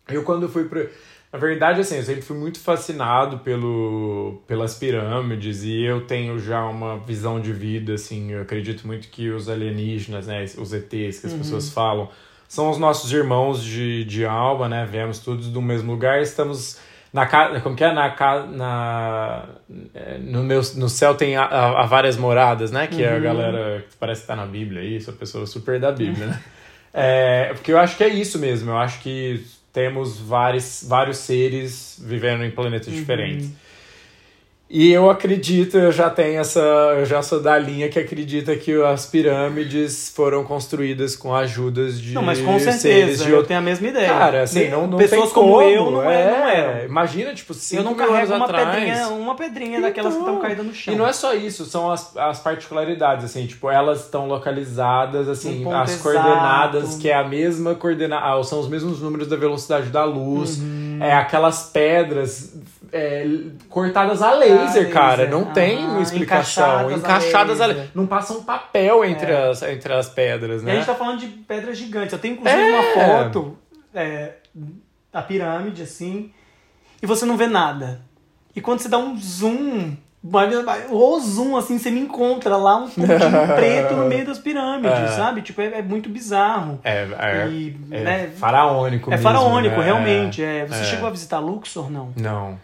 Speaker 1: Eu quando fui pro. Na verdade, assim, eu sempre fui muito fascinado pelo, pelas pirâmides e eu tenho já uma visão de vida, assim, eu acredito muito que os alienígenas, né, os ETs que as pessoas falam, são os nossos irmãos de, de alma, né, viemos todos do mesmo lugar, estamos na casa, como que é, na na, é, no, meu, no céu tem há, há várias moradas, né, que é a galera, que parece que tá na Bíblia, isso, a pessoa super da Bíblia, né. É, porque eu acho que é isso mesmo. Eu acho que temos vários, vários seres vivendo em planetas diferentes. E eu acredito, eu já tenho essa. Eu já sou da linha que acredita que as pirâmides foram construídas com ajudas de
Speaker 2: Não, mas com certeza,
Speaker 1: de
Speaker 2: eu tenho a mesma ideia.
Speaker 1: Cara, assim, não, não
Speaker 2: Pessoas como
Speaker 1: como,
Speaker 2: eu não, é, não eram.
Speaker 1: Imagina, tipo, cinco
Speaker 2: Eu não carrego uma
Speaker 1: atrás.
Speaker 2: pedrinha, uma pedrinha daquelas que estão
Speaker 1: Então,
Speaker 2: caídas no chão.
Speaker 1: E não é só isso, são as, as particularidades, assim, tipo, elas estão localizadas, assim,
Speaker 2: Um
Speaker 1: as
Speaker 2: exato.
Speaker 1: coordenadas, que é a mesma coordenada, são os mesmos números da velocidade da luz,
Speaker 2: Uhum.
Speaker 1: é aquelas pedras é, cortadas a laser,
Speaker 2: laser,
Speaker 1: cara, não tem
Speaker 2: aham,
Speaker 1: explicação,
Speaker 2: encaixadas a
Speaker 1: encaixadas a
Speaker 2: laser.
Speaker 1: laser, não passa um papel entre, as, entre as pedras,
Speaker 2: E
Speaker 1: né?
Speaker 2: a gente tá falando de pedras gigantes. Eu tenho inclusive
Speaker 1: É.
Speaker 2: uma foto é, da pirâmide, assim, e você não vê nada. E quando você dá um zoom, ou zoom, assim, você me encontra lá um pontinho preto no meio das pirâmides,
Speaker 1: É.
Speaker 2: sabe? Tipo, é, é muito bizarro.
Speaker 1: É, é,
Speaker 2: E,
Speaker 1: é
Speaker 2: né,
Speaker 1: faraônico
Speaker 2: é
Speaker 1: mesmo,
Speaker 2: faraônico,
Speaker 1: né?
Speaker 2: realmente. É. Você
Speaker 1: É.
Speaker 2: chegou a visitar Luxor, não?
Speaker 1: Não.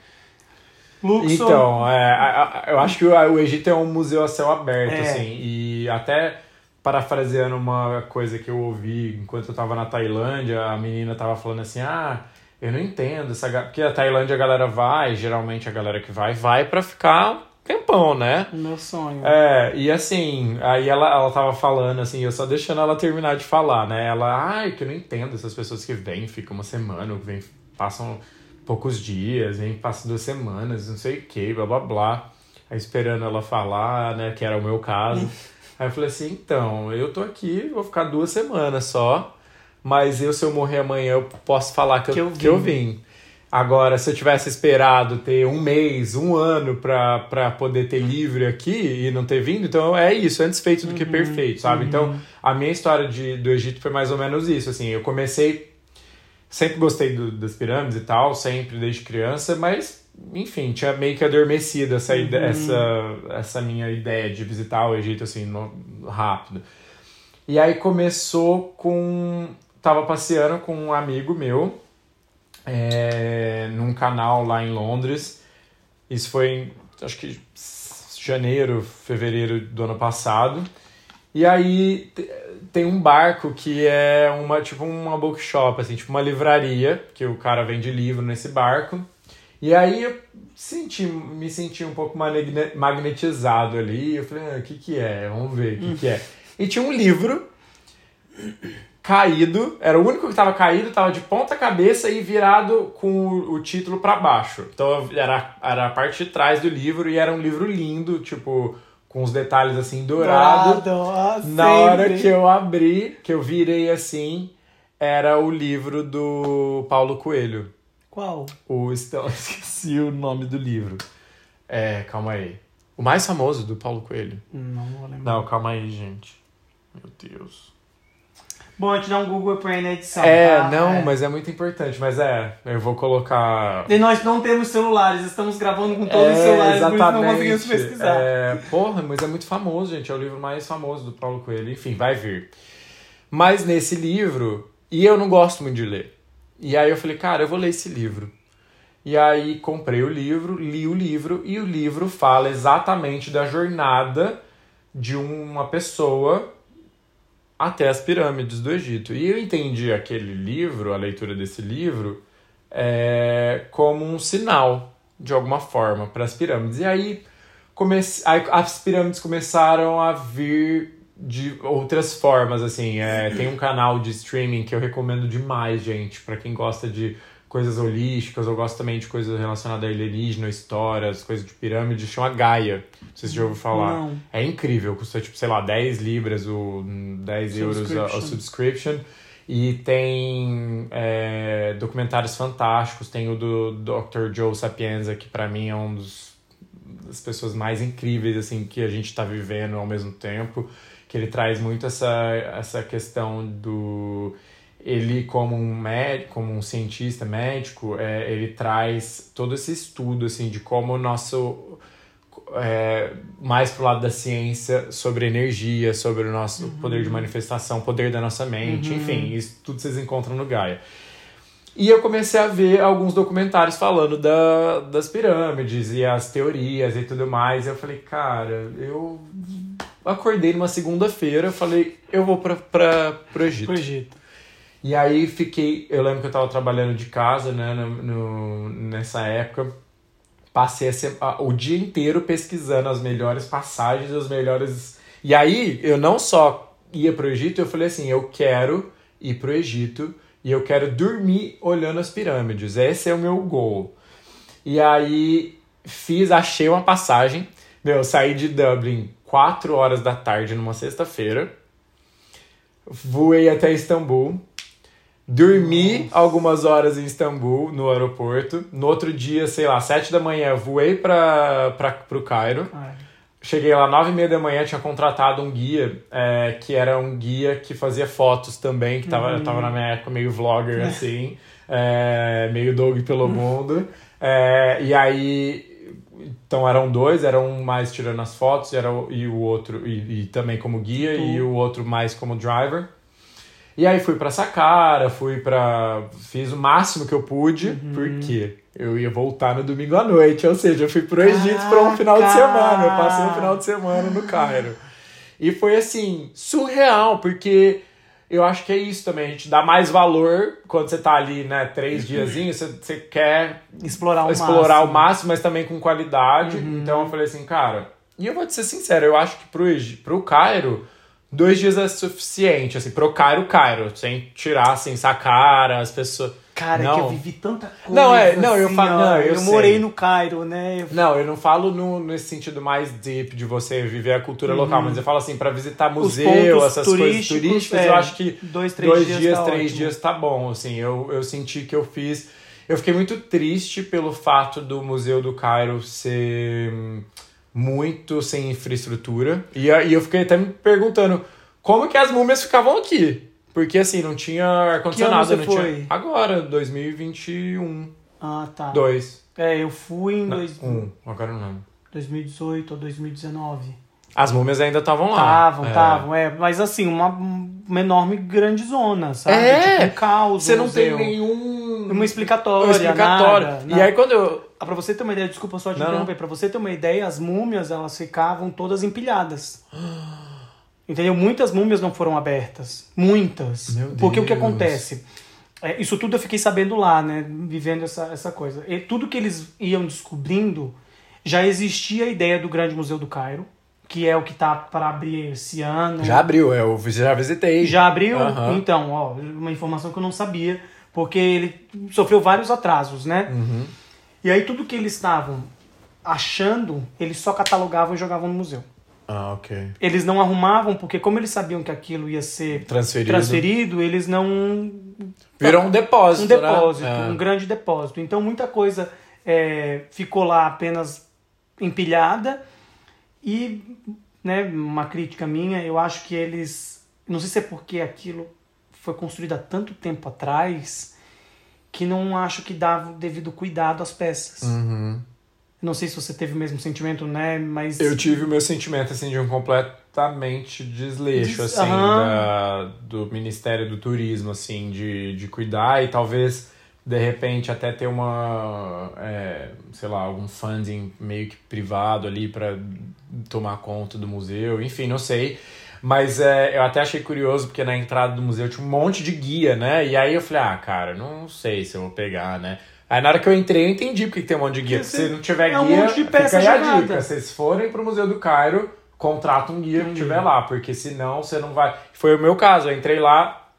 Speaker 2: Luxor.
Speaker 1: Então, é, a- a- eu acho que o, o Egito é um museu a céu aberto,
Speaker 2: É.
Speaker 1: assim, e até parafraseando uma coisa que eu ouvi enquanto eu tava na Tailândia, a menina tava falando assim, ah, eu não entendo essa... ga-" Porque a Tailândia a galera vai, geralmente a galera que vai, vai pra ficar tempão, né?
Speaker 2: Meu sonho.
Speaker 1: É, e assim, aí ela, ela tava falando, assim, eu só deixando ela terminar de falar, né? Ela, ai, que eu não entendo essas pessoas que vêm, ficam uma semana, vêm, passam poucos dias, vêm, passam duas semanas, não sei o que, blá blá blá. Aí esperando ela falar, né, que era o meu caso. aí eu falei assim, então, eu tô aqui, vou ficar duas semanas só, mas eu, se eu morrer amanhã, eu posso falar que,
Speaker 2: Que
Speaker 1: eu,
Speaker 2: eu
Speaker 1: que eu
Speaker 2: vim.
Speaker 1: Agora, se eu tivesse esperado ter um mês, um ano pra, pra poder ter livre aqui e não ter vindo, então é isso, antes feito do que perfeito, sabe? Então, a minha história de, do Egito foi mais ou menos isso, assim, eu comecei, sempre gostei do- das pirâmides e tal, sempre desde criança, mas, enfim, tinha meio que adormecido essa, ide- essa, essa minha ideia de visitar o Egito, assim, no- rápido. E aí começou com. Tava passeando com um amigo meu é, num canal lá em Londres. Isso foi em, acho que janeiro, fevereiro do ano passado. E aí te- tem um barco que é uma tipo uma bookshop, assim, tipo uma livraria, que o cara vende livro nesse barco. E aí eu senti, me senti um pouco magne- magnetizado ali. Eu falei, ah, o que que é? Vamos ver o que que é. E tinha um livro caído, era o único que tava caído, tava de ponta cabeça e virado com o título para baixo. Então era, era a parte de trás do livro e era um livro lindo, tipo, com os detalhes assim dourado.
Speaker 2: Dourado,
Speaker 1: Na hora que eu abri, que eu virei assim, era o livro do Paulo Coelho.
Speaker 2: Qual?
Speaker 1: O Estão, esqueci o nome do livro. É, calma aí. O mais famoso do Paulo Coelho.
Speaker 2: Não vou lembrar.
Speaker 1: Não, calma aí, gente. Meu Deus.
Speaker 2: Bom, a gente dá um Google aí na edição.
Speaker 1: É,
Speaker 2: tá?
Speaker 1: não,
Speaker 2: É.
Speaker 1: mas é muito importante. Mas é, eu vou colocar.
Speaker 2: E nós não temos celulares, estamos gravando com todos os
Speaker 1: É,
Speaker 2: celulares, por isso não conseguimos pesquisar.
Speaker 1: É, porra, mas é muito famoso, gente. É o livro mais famoso do Paulo Coelho. Enfim, vai vir. Mas nesse livro, e eu não gosto muito de ler. E aí eu falei, cara, eu vou ler esse livro. E aí comprei o livro, li o livro, e o livro fala exatamente da jornada de uma pessoa até as pirâmides do Egito. E eu entendi aquele livro, a leitura desse livro, é, como um sinal, de alguma forma, para as pirâmides. E aí, comece... aí as pirâmides começaram a vir de outras formas, assim. É, tem um canal de streaming que eu recomendo demais, gente, para quem gosta de coisas holísticas, ou gosta também de coisas relacionadas a alienígena, histórias, coisas de pirâmide, chama Gaia. Não sei se já ouviu falar.
Speaker 2: Não.
Speaker 1: É incrível, custa tipo, sei lá, 10 libras ou 10 euros a, a
Speaker 2: Subscription.
Speaker 1: E tem é, documentários fantásticos. Tem o do Dr. Joe Sapienza, que pra mim é um dos das pessoas mais incríveis assim que a gente está vivendo ao mesmo tempo. Que ele traz muito essa, essa questão do ele como um médico, como um cientista médico, é, ele traz todo esse estudo assim de como o nosso é, mais pro lado da ciência sobre energia, sobre o nosso poder de manifestação, poder da nossa mente, enfim, isso tudo vocês encontram no Gaia. E eu comecei a ver alguns documentários falando da, das pirâmides e as teorias e tudo mais. E eu falei, cara, eu acordei numa segunda-feira, falei, eu vou pra, pra, pro Egito.
Speaker 2: Pro Egito.
Speaker 1: E aí fiquei. Eu lembro que eu tava trabalhando de casa, né, no, no- nessa época. Passei a o dia inteiro pesquisando as melhores passagens, os melhores. E aí eu não só ia pro Egito, eu falei assim: eu quero ir pro Egito e eu quero dormir olhando as pirâmides. Esse é o meu goal. E aí fiz, achei uma passagem. Meu, eu saí de Dublin 4 horas da tarde numa sexta-feira. Voei até Istambul. Dormi algumas horas em Istambul, no aeroporto. No outro dia, sei lá, sete da manhã, voei para pro Cairo.
Speaker 2: Ai.
Speaker 1: Cheguei lá nove e meia da manhã, tinha contratado um guia, é, que era um guia que fazia fotos também, que tava, eu tava na minha época meio vlogger, assim, é, meio Doug pelo mundo. É, e aí, então eram dois, era um mais tirando as fotos era, o- e o outro, e, e também como guia, e o outro mais como driver. E aí fui pra Saqqara, fui pra. Fiz o máximo que eu pude, porque eu ia voltar no domingo à noite. Ou seja, eu fui pro Egito pra um final de semana. Eu passei um final de semana no Cairo. E foi assim, surreal, porque eu acho que é isso também. A gente dá mais valor quando você tá ali, né, três diazinhos, você, você quer
Speaker 2: Explorar o
Speaker 1: explorar
Speaker 2: máximo.
Speaker 1: o máximo, mas também com qualidade. Então eu falei assim, cara, e eu vou te ser sincero, eu acho que pro, pro Cairo, dois dias é suficiente, assim, pro Cairo, Cairo, sem tirar, sem sacar as pessoas.
Speaker 2: Cara, é
Speaker 1: não.
Speaker 2: que eu vivi tanta coisa.
Speaker 1: Não, é, não, eu
Speaker 2: assim,
Speaker 1: falo-
Speaker 2: ó.
Speaker 1: não, eu sei.
Speaker 2: morei no Cairo, né? Eu-
Speaker 1: Não, eu não falo no, nesse sentido mais deep de você viver a cultura local, mas eu falo assim, pra visitar museu, essas coisas turísticas,
Speaker 2: é,
Speaker 1: eu acho que
Speaker 2: dois, três
Speaker 1: dois
Speaker 2: dias
Speaker 1: dias,
Speaker 2: tá
Speaker 1: três
Speaker 2: ótimo.
Speaker 1: dias tá bom, assim, eu, eu senti que eu fiz... Eu fiquei muito triste pelo fato do Museu do Cairo ser hum, muito sem infraestrutura, e, e eu fiquei até me perguntando como que as múmias ficavam aqui, porque assim, não tinha ar-condicionado, não
Speaker 2: você
Speaker 1: tinha...
Speaker 2: foi?
Speaker 1: Agora, 2021,
Speaker 2: Ah, tá.
Speaker 1: 2,
Speaker 2: É, eu fui em dois-
Speaker 1: 1, agora não lembro.
Speaker 2: 2018 ou 2019.
Speaker 1: As múmias ainda estavam lá.
Speaker 2: Estavam,
Speaker 1: É.
Speaker 2: estavam, é. Mas assim, uma, uma enorme grande zona, sabe?
Speaker 1: É!
Speaker 2: Tipo um caos.
Speaker 1: Você não tem
Speaker 2: museu.
Speaker 1: nenhum.
Speaker 2: Uma explicatória,
Speaker 1: um explicatório.
Speaker 2: nada,
Speaker 1: E
Speaker 2: nada.
Speaker 1: aí quando eu.
Speaker 2: Ah, pra você ter uma ideia, desculpa só te
Speaker 1: Não,
Speaker 2: interromper, pra você ter uma ideia, as múmias, elas ficavam todas empilhadas. Entendeu? Muitas múmias não foram abertas. Muitas.
Speaker 1: Meu
Speaker 2: Porque o que
Speaker 1: Deus.
Speaker 2: acontece? É, isso tudo eu fiquei sabendo lá, né? Vivendo essa, essa coisa. E tudo que eles iam descobrindo, já existia a ideia do Grande Museu do Cairo, que é o que tá para abrir esse ano.
Speaker 1: Já abriu, eu já visitei.
Speaker 2: Já abriu?
Speaker 1: Aham.
Speaker 2: Então, ó, uma informação que eu não sabia, porque ele sofreu vários atrasos, né?
Speaker 1: Uhum.
Speaker 2: E aí tudo que eles estavam achando, eles só catalogavam e jogavam no museu.
Speaker 1: Ah, ok.
Speaker 2: Eles não arrumavam, porque como eles sabiam que aquilo ia ser
Speaker 1: Transferido.
Speaker 2: transferido, eles não...
Speaker 1: Virou um depósito.
Speaker 2: Um depósito,
Speaker 1: né?
Speaker 2: um grande depósito. Então muita coisa é, ficou lá apenas empilhada e, né, uma crítica minha, eu acho que eles... Não sei se é porque aquilo foi construída há tanto tempo atrás que não acho que dava o devido cuidado às peças.
Speaker 1: Uhum.
Speaker 2: Não sei se você teve o mesmo sentimento, né? Mas.
Speaker 1: Eu tive o meu sentimento, assim, de um completamente desleixo,
Speaker 2: Des-
Speaker 1: assim,
Speaker 2: Aham.
Speaker 1: da, do Ministério do Turismo, assim, de, de cuidar e talvez, de repente, até ter uma, é, sei lá, algum funding meio que privado ali para tomar conta do museu, enfim, não sei. Mas é, eu até achei curioso, porque na entrada do museu tinha um monte de guia, né? E aí eu falei, ah, cara, não sei se eu vou pegar, né? Aí na hora que eu entrei, eu entendi porque que tem um monte de guia.
Speaker 2: Porque
Speaker 1: Se não tiver
Speaker 2: é um
Speaker 1: guia,
Speaker 2: monte de peça
Speaker 1: fica aí a dica. Vocês forem pro Museu do Cairo, contrata um guia que tiver lá, porque senão você não vai. Foi o meu caso, eu entrei lá.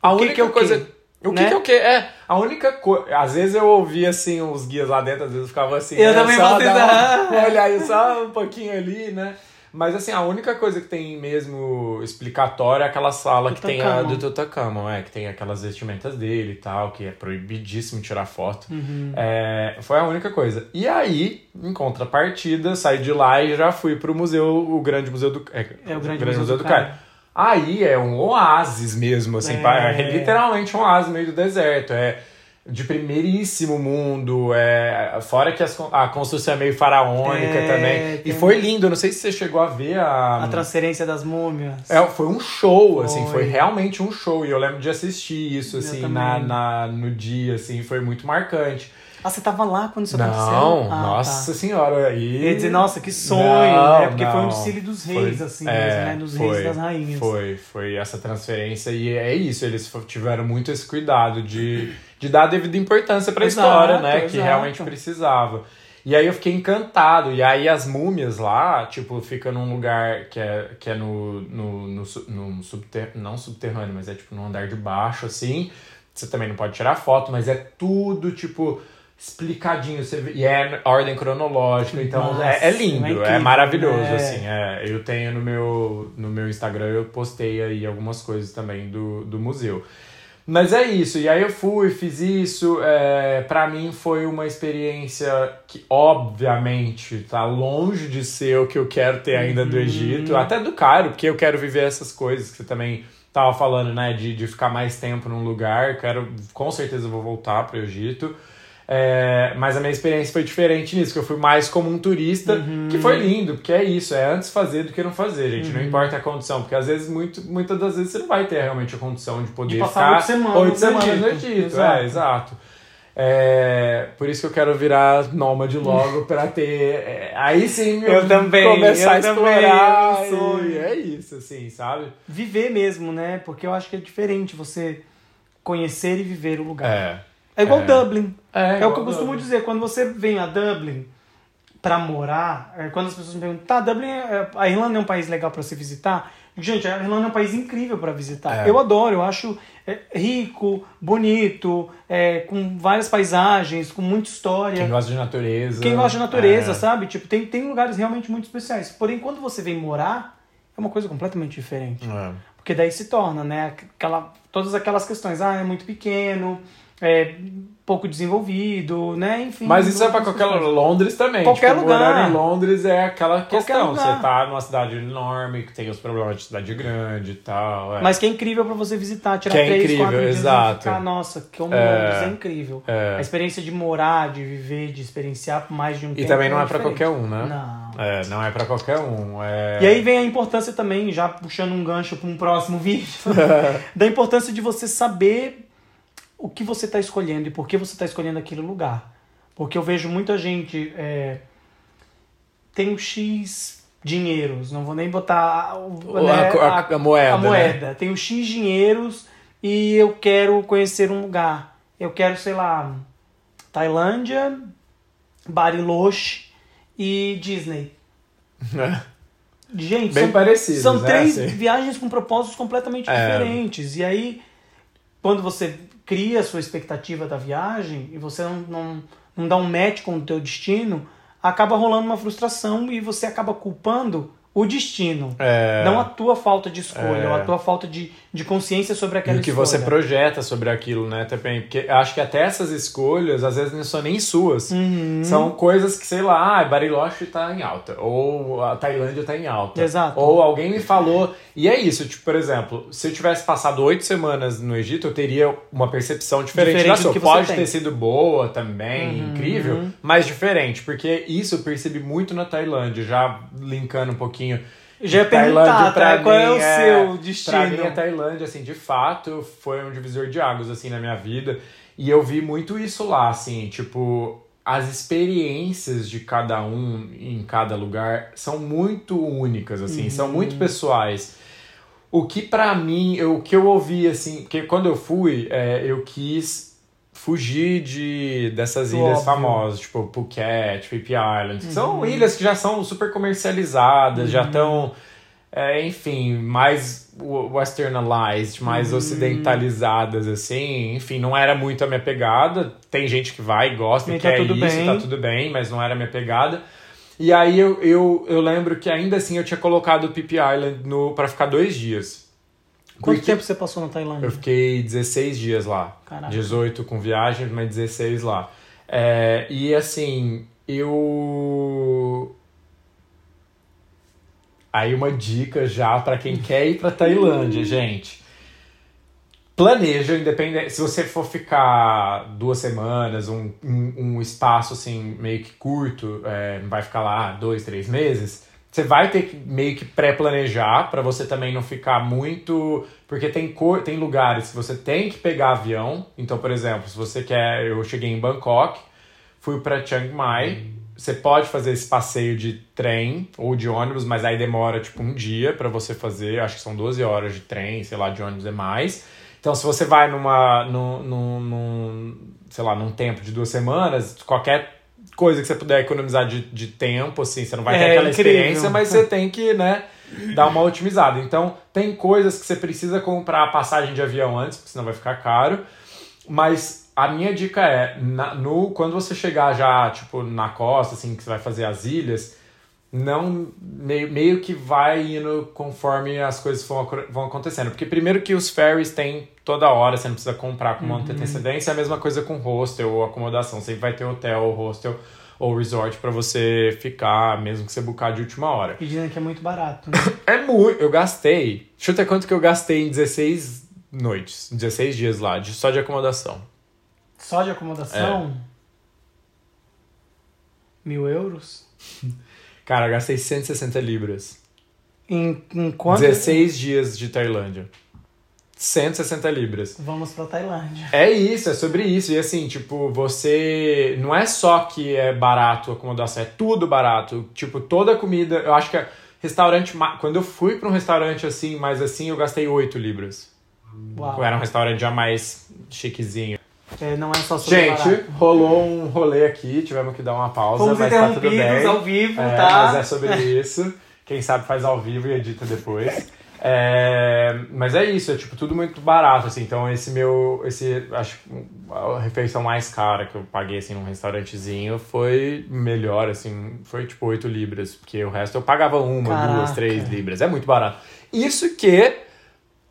Speaker 1: A
Speaker 2: O que
Speaker 1: única
Speaker 2: que é
Speaker 1: coisa. O que
Speaker 2: Né?
Speaker 1: que é o quê? É, a única coisa. Às vezes eu ouvia assim os guias lá dentro, às vezes eu ficava assim.
Speaker 2: Eu
Speaker 1: né,
Speaker 2: também isso.
Speaker 1: dar uma olhada só um pouquinho ali, né? Mas assim, a única coisa que tem mesmo explicatória é aquela sala que tem a do Tutankhamon, é, que tem aquelas vestimentas dele e tal, que é proibidíssimo tirar foto.
Speaker 2: Uhum.
Speaker 1: É, foi a única coisa. E aí, em contrapartida, saí de lá e já fui pro museu, o grande museu do é,
Speaker 2: É o Grande Museu do
Speaker 1: Cairo.
Speaker 2: Cairo.
Speaker 1: Aí é um oásis mesmo, assim,
Speaker 2: É.
Speaker 1: é literalmente um oásis no meio do deserto. É de primeiríssimo mundo, é fora que as a construção é meio faraônica
Speaker 2: É,
Speaker 1: também. E foi lindo, não sei se você chegou a ver a.
Speaker 2: A transferência das múmias.
Speaker 1: É, foi um show, assim,
Speaker 2: Foi.
Speaker 1: foi realmente um show. E eu lembro de assistir isso, assim, na, na, no dia, assim, foi muito marcante.
Speaker 2: Ah, você tava lá quando isso aconteceu?
Speaker 1: Não,
Speaker 2: Ah,
Speaker 1: nossa
Speaker 2: tá.
Speaker 1: senhora. E...
Speaker 2: Eu ia dizer, nossa, que sonho,
Speaker 1: Não,
Speaker 2: né? Porque foi um
Speaker 1: não.
Speaker 2: desfile dos
Speaker 1: Foi-
Speaker 2: reis, assim,
Speaker 1: é,
Speaker 2: mesmo, né? Dos
Speaker 1: foi,
Speaker 2: reis e das rainhas.
Speaker 1: Foi, foi essa transferência e é isso, eles tiveram muito esse cuidado de, de dar a devida importância pra
Speaker 2: Exato,
Speaker 1: história, né? Que
Speaker 2: exato.
Speaker 1: realmente precisava. E aí eu fiquei encantado. E aí as múmias lá, tipo, fica num lugar que é, que é no, no, no, no subter, não subterrâneo, mas é tipo num andar de baixo, assim. Você também não pode tirar foto, mas é tudo, tipo, explicadinho. Você e é ordem cronológica, então
Speaker 2: Nossa,
Speaker 1: é, é lindo,
Speaker 2: é
Speaker 1: é,
Speaker 2: incrível,
Speaker 1: maravilhoso,
Speaker 2: né?
Speaker 1: assim. É, eu tenho no meu, no meu Instagram, eu postei aí algumas coisas também do, do museu. Mas é isso, e aí eu fui, fiz isso. É, para mim foi uma experiência que, obviamente, tá longe de ser o que eu quero ter ainda do
Speaker 2: Uhum.
Speaker 1: Egito, até do Cairo, porque eu quero viver essas coisas que você também tava falando, né, de, de ficar mais tempo num lugar. Quero, com certeza, vou voltar pro Egito. É, mas a minha experiência foi diferente nisso, que eu fui mais como um turista,
Speaker 2: Uhum.
Speaker 1: que foi lindo, porque é isso, é antes fazer do que não fazer, gente. Não importa a condição, porque às vezes, muito, muitas das vezes, você não vai ter realmente a condição de poder
Speaker 2: De passar
Speaker 1: ficar
Speaker 2: oito semanas no Egito. Exato.
Speaker 1: É, exato. É, por isso que eu quero virar nômade logo pra ter. é, aí sim
Speaker 2: Eu também,
Speaker 1: começar
Speaker 2: eu
Speaker 1: a explorar.
Speaker 2: também, sonho.
Speaker 1: e é isso, assim, sabe?
Speaker 2: Viver mesmo, né? Porque eu acho que é diferente você conhecer e viver o lugar.
Speaker 1: É.
Speaker 2: É, igual
Speaker 1: é.
Speaker 2: Dublin.
Speaker 1: É,
Speaker 2: É, o que eu costumo dizer. Quando você vem a Dublin pra morar, é, quando as pessoas me perguntam, tá, Dublin, é- a Irlanda é um país legal pra se visitar? Gente, a Irlanda é um país incrível pra visitar.
Speaker 1: É.
Speaker 2: Eu adoro, eu acho é, rico, bonito, é, com várias paisagens, com muita história.
Speaker 1: Quem gosta de natureza.
Speaker 2: Quem gosta de natureza,
Speaker 1: é.
Speaker 2: sabe? Tipo, tem, tem lugares realmente muito especiais. Porém, quando você vem morar, é uma coisa completamente diferente.
Speaker 1: É.
Speaker 2: Porque daí se torna, né? Aquela, todas aquelas questões. Ah, é muito pequeno, é pouco desenvolvido, né? Enfim.
Speaker 1: Mas isso é pra
Speaker 2: outras
Speaker 1: qualquer
Speaker 2: questões.
Speaker 1: Londres também.
Speaker 2: Qualquer
Speaker 1: tipo,
Speaker 2: lugar.
Speaker 1: Morar em Londres é aquela questão. Você tá numa cidade enorme, que tem os problemas de cidade grande e tal. é.
Speaker 2: Mas que é incrível pra você visitar, tirar
Speaker 1: Que é
Speaker 2: três,
Speaker 1: incrível,
Speaker 2: quatro dias
Speaker 1: exato.
Speaker 2: e ficar, nossa, que
Speaker 1: É.
Speaker 2: Londres é incrível.
Speaker 1: É.
Speaker 2: A experiência de morar, de viver, de experienciar por mais de um
Speaker 1: E
Speaker 2: tempo.
Speaker 1: também não é pra
Speaker 2: diferente.
Speaker 1: qualquer um, né?
Speaker 2: Não.
Speaker 1: É, não é pra qualquer um. É...
Speaker 2: E aí vem a importância também, já puxando um gancho para um próximo vídeo, da importância de você saber o que você está escolhendo e por que você está escolhendo aquele lugar. Porque eu vejo muita gente. É, tem o X dinheiros, não vou nem botar o-
Speaker 1: A-
Speaker 2: né,
Speaker 1: a- a moeda,
Speaker 2: a moeda. Tem o X dinheiros e eu quero conhecer um lugar. Eu quero, sei lá, Tailândia, Bariloche e Disney. Gente,
Speaker 1: Bem
Speaker 2: são,
Speaker 1: parecidos,
Speaker 2: são
Speaker 1: né,
Speaker 2: três
Speaker 1: assim?
Speaker 2: viagens com propósitos completamente
Speaker 1: É.
Speaker 2: diferentes. E aí, quando você cria a sua expectativa da viagem e você não, não, não dá um match com o teu destino, acaba rolando uma frustração e você acaba culpando o destino.
Speaker 1: É.
Speaker 2: Não a tua falta de escolha,
Speaker 1: É.
Speaker 2: ou a tua falta de, de consciência sobre aquela
Speaker 1: E o que
Speaker 2: escolha.
Speaker 1: você projeta sobre aquilo, né, também. Porque acho que até essas escolhas, às vezes, não são nem suas.
Speaker 2: Uhum.
Speaker 1: São coisas que, sei lá, ah, Bariloche tá em alta. Ou a Tailândia tá em alta.
Speaker 2: Exato.
Speaker 1: Ou alguém me falou. E é isso, tipo, por exemplo, se eu tivesse passado oito semanas no Egito, eu teria uma percepção diferente,
Speaker 2: Diferente
Speaker 1: da sua. Pode
Speaker 2: tem.
Speaker 1: ter sido boa também,
Speaker 2: Uhum.
Speaker 1: incrível, mas diferente. Porque isso eu percebi muito na Tailândia, já linkando um pouquinho.
Speaker 2: Já ia
Speaker 1: Tailândia,
Speaker 2: perguntar, tá? Qual é o seu destino?
Speaker 1: Pra mim, a Tailândia, assim, de fato, foi um divisor de águas, assim, na minha vida. E eu vi muito isso lá, assim, tipo, as experiências de cada um em cada lugar são muito únicas, assim, são muito pessoais. O que pra mim, eu- o que eu ouvi, assim, porque quando eu fui, é, eu quis fugir de dessas
Speaker 2: Do
Speaker 1: ilhas
Speaker 2: óbvio.
Speaker 1: famosas, tipo Phuket, Phi Islands, que são ilhas que já são super comercializadas, já estão, enfim, mais westernized, mais ocidentalizadas, assim. Enfim, não era muito a minha pegada. Tem gente que vai e gosta,
Speaker 2: E tá
Speaker 1: quer
Speaker 2: tudo
Speaker 1: isso,
Speaker 2: bem.
Speaker 1: tá tudo bem, mas não era a minha pegada. E aí eu, eu, eu lembro que ainda assim eu tinha colocado o Phi Island no, pra ficar dois dias.
Speaker 2: Quanto
Speaker 1: Porque
Speaker 2: tempo você passou na Tailândia?
Speaker 1: Eu fiquei 16 dias lá.
Speaker 2: Caraca.
Speaker 1: 18 com viagem, mas 16 lá. É, e assim, eu. Aí uma dica já pra quem quer ir pra Tailândia, gente. Planeja, independente. Se você for ficar duas semanas, um, um, um espaço assim, meio que curto, é, vai ficar lá dois, três meses. Você vai ter que meio que pré-planejar pra você também não ficar muito. Porque tem, cor, tem lugares que você tem que pegar avião. Então, por exemplo, se você quer. Eu cheguei em Bangkok, fui pra Chiang Mai. Você pode fazer esse passeio de trem ou de ônibus, mas aí demora tipo um dia pra você fazer. Acho que são 12 horas de trem, sei lá, de ônibus é mais. Então, se você vai numa. Num, num, num, sei lá, num tempo de duas semanas, qualquer coisa que você puder economizar de, de tempo, assim, você não vai ter
Speaker 2: É
Speaker 1: aquela
Speaker 2: incrível.
Speaker 1: experiência, mas você tem que, né, dar uma otimizada. Então, tem coisas que você precisa comprar a passagem de avião antes, porque senão vai ficar caro. Mas a minha dica é, na- no, quando você chegar já, tipo, na costa, assim, que você vai fazer as ilhas, não meio, meio que vai indo conforme as coisas vão, vão acontecendo. Porque primeiro que os ferries tem toda hora, você não precisa comprar com muita antecedência, é a mesma coisa com hostel ou acomodação. Sempre vai ter hotel ou hostel ou resort pra você ficar, mesmo que você buscar de última hora.
Speaker 2: E dizem que é muito barato. Né?
Speaker 1: É muito. Eu gastei. Chuta quanto que eu gastei em 16 noites, 16 dias lá, de, só de acomodação.
Speaker 2: Só de acomodação?
Speaker 1: É.
Speaker 2: Mil euros?
Speaker 1: Cara, eu gastei 160 libras.
Speaker 2: Em, em quanto?
Speaker 1: 16 dias de Tailândia. 160 libras.
Speaker 2: Vamos pra Tailândia.
Speaker 1: É isso, é sobre isso. E assim, tipo, você. Não é só que é barato a acomodação, é tudo barato. Tipo, toda a comida. Eu acho que é restaurante. Quando eu fui pra um restaurante assim, mais assim, eu gastei 8 libras.
Speaker 2: Uau.
Speaker 1: Era um restaurante já mais chiquezinho.
Speaker 2: É, não é só sobre
Speaker 1: Gente,
Speaker 2: barato.
Speaker 1: rolou um rolê aqui, tivemos que dar uma pausa,
Speaker 2: Fomos
Speaker 1: mas tá tudo bem.
Speaker 2: ao vivo,
Speaker 1: É,
Speaker 2: tá?
Speaker 1: Mas é sobre isso. Quem sabe faz ao vivo e edita depois. É, mas é isso, é tipo tudo muito barato, assim. Então esse meu, esse acho que a refeição mais cara que eu paguei assim num restaurantezinho foi melhor, assim, foi tipo 8 libras, porque o resto eu pagava uma,
Speaker 2: Caraca.
Speaker 1: duas, três libras. É muito barato. Isso que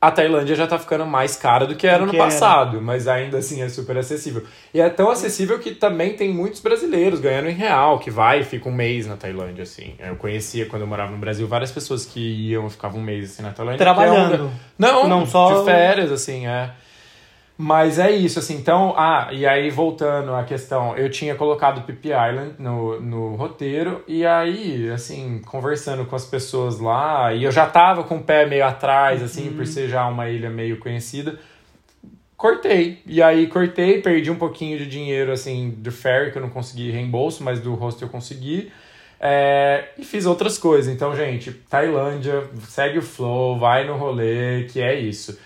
Speaker 1: a Tailândia já tá ficando mais cara do que era
Speaker 2: Do
Speaker 1: no
Speaker 2: que era.
Speaker 1: passado, mas ainda assim é super acessível. E é tão acessível que também tem muitos brasileiros ganhando em real, que vai e fica um mês na Tailândia, assim. Eu conhecia, quando eu morava no Brasil, várias pessoas que iam e ficavam um mês assim na Tailândia. é um
Speaker 2: Trabalhando.
Speaker 1: lugar- Não,
Speaker 2: Não só-
Speaker 1: de férias, assim, é. Mas é isso, assim, então, ah, e aí voltando à questão, eu tinha colocado Pip Island no, no roteiro, e aí, assim, conversando com as pessoas lá, e eu já tava com o pé meio atrás, assim,
Speaker 2: Uhum.
Speaker 1: por ser já uma ilha meio conhecida, cortei. E aí cortei, perdi um pouquinho de dinheiro, assim, do ferry, que eu não consegui reembolso, mas do hostel eu consegui. É, e fiz outras coisas. Então, gente, Tailândia, segue o flow, vai no rolê, que é isso.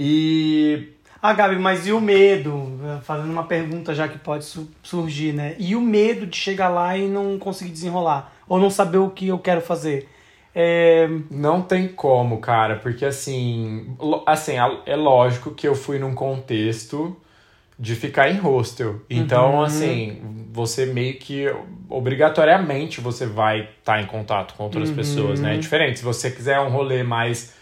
Speaker 1: E
Speaker 2: Ah, Gabi, mas e o medo? Fazendo uma pergunta já que pode su- surgir, né? E o medo de chegar lá e não conseguir desenrolar? Ou não saber o que eu quero fazer? É,
Speaker 1: Não tem como, cara, porque assim, assim, é lógico que eu fui num contexto de ficar em hostel. Então,
Speaker 2: Uhum.
Speaker 1: assim, você meio que obrigatoriamente você vai estar em contato com outras
Speaker 2: Uhum.
Speaker 1: pessoas, né? É diferente. Se você quiser um rolê mais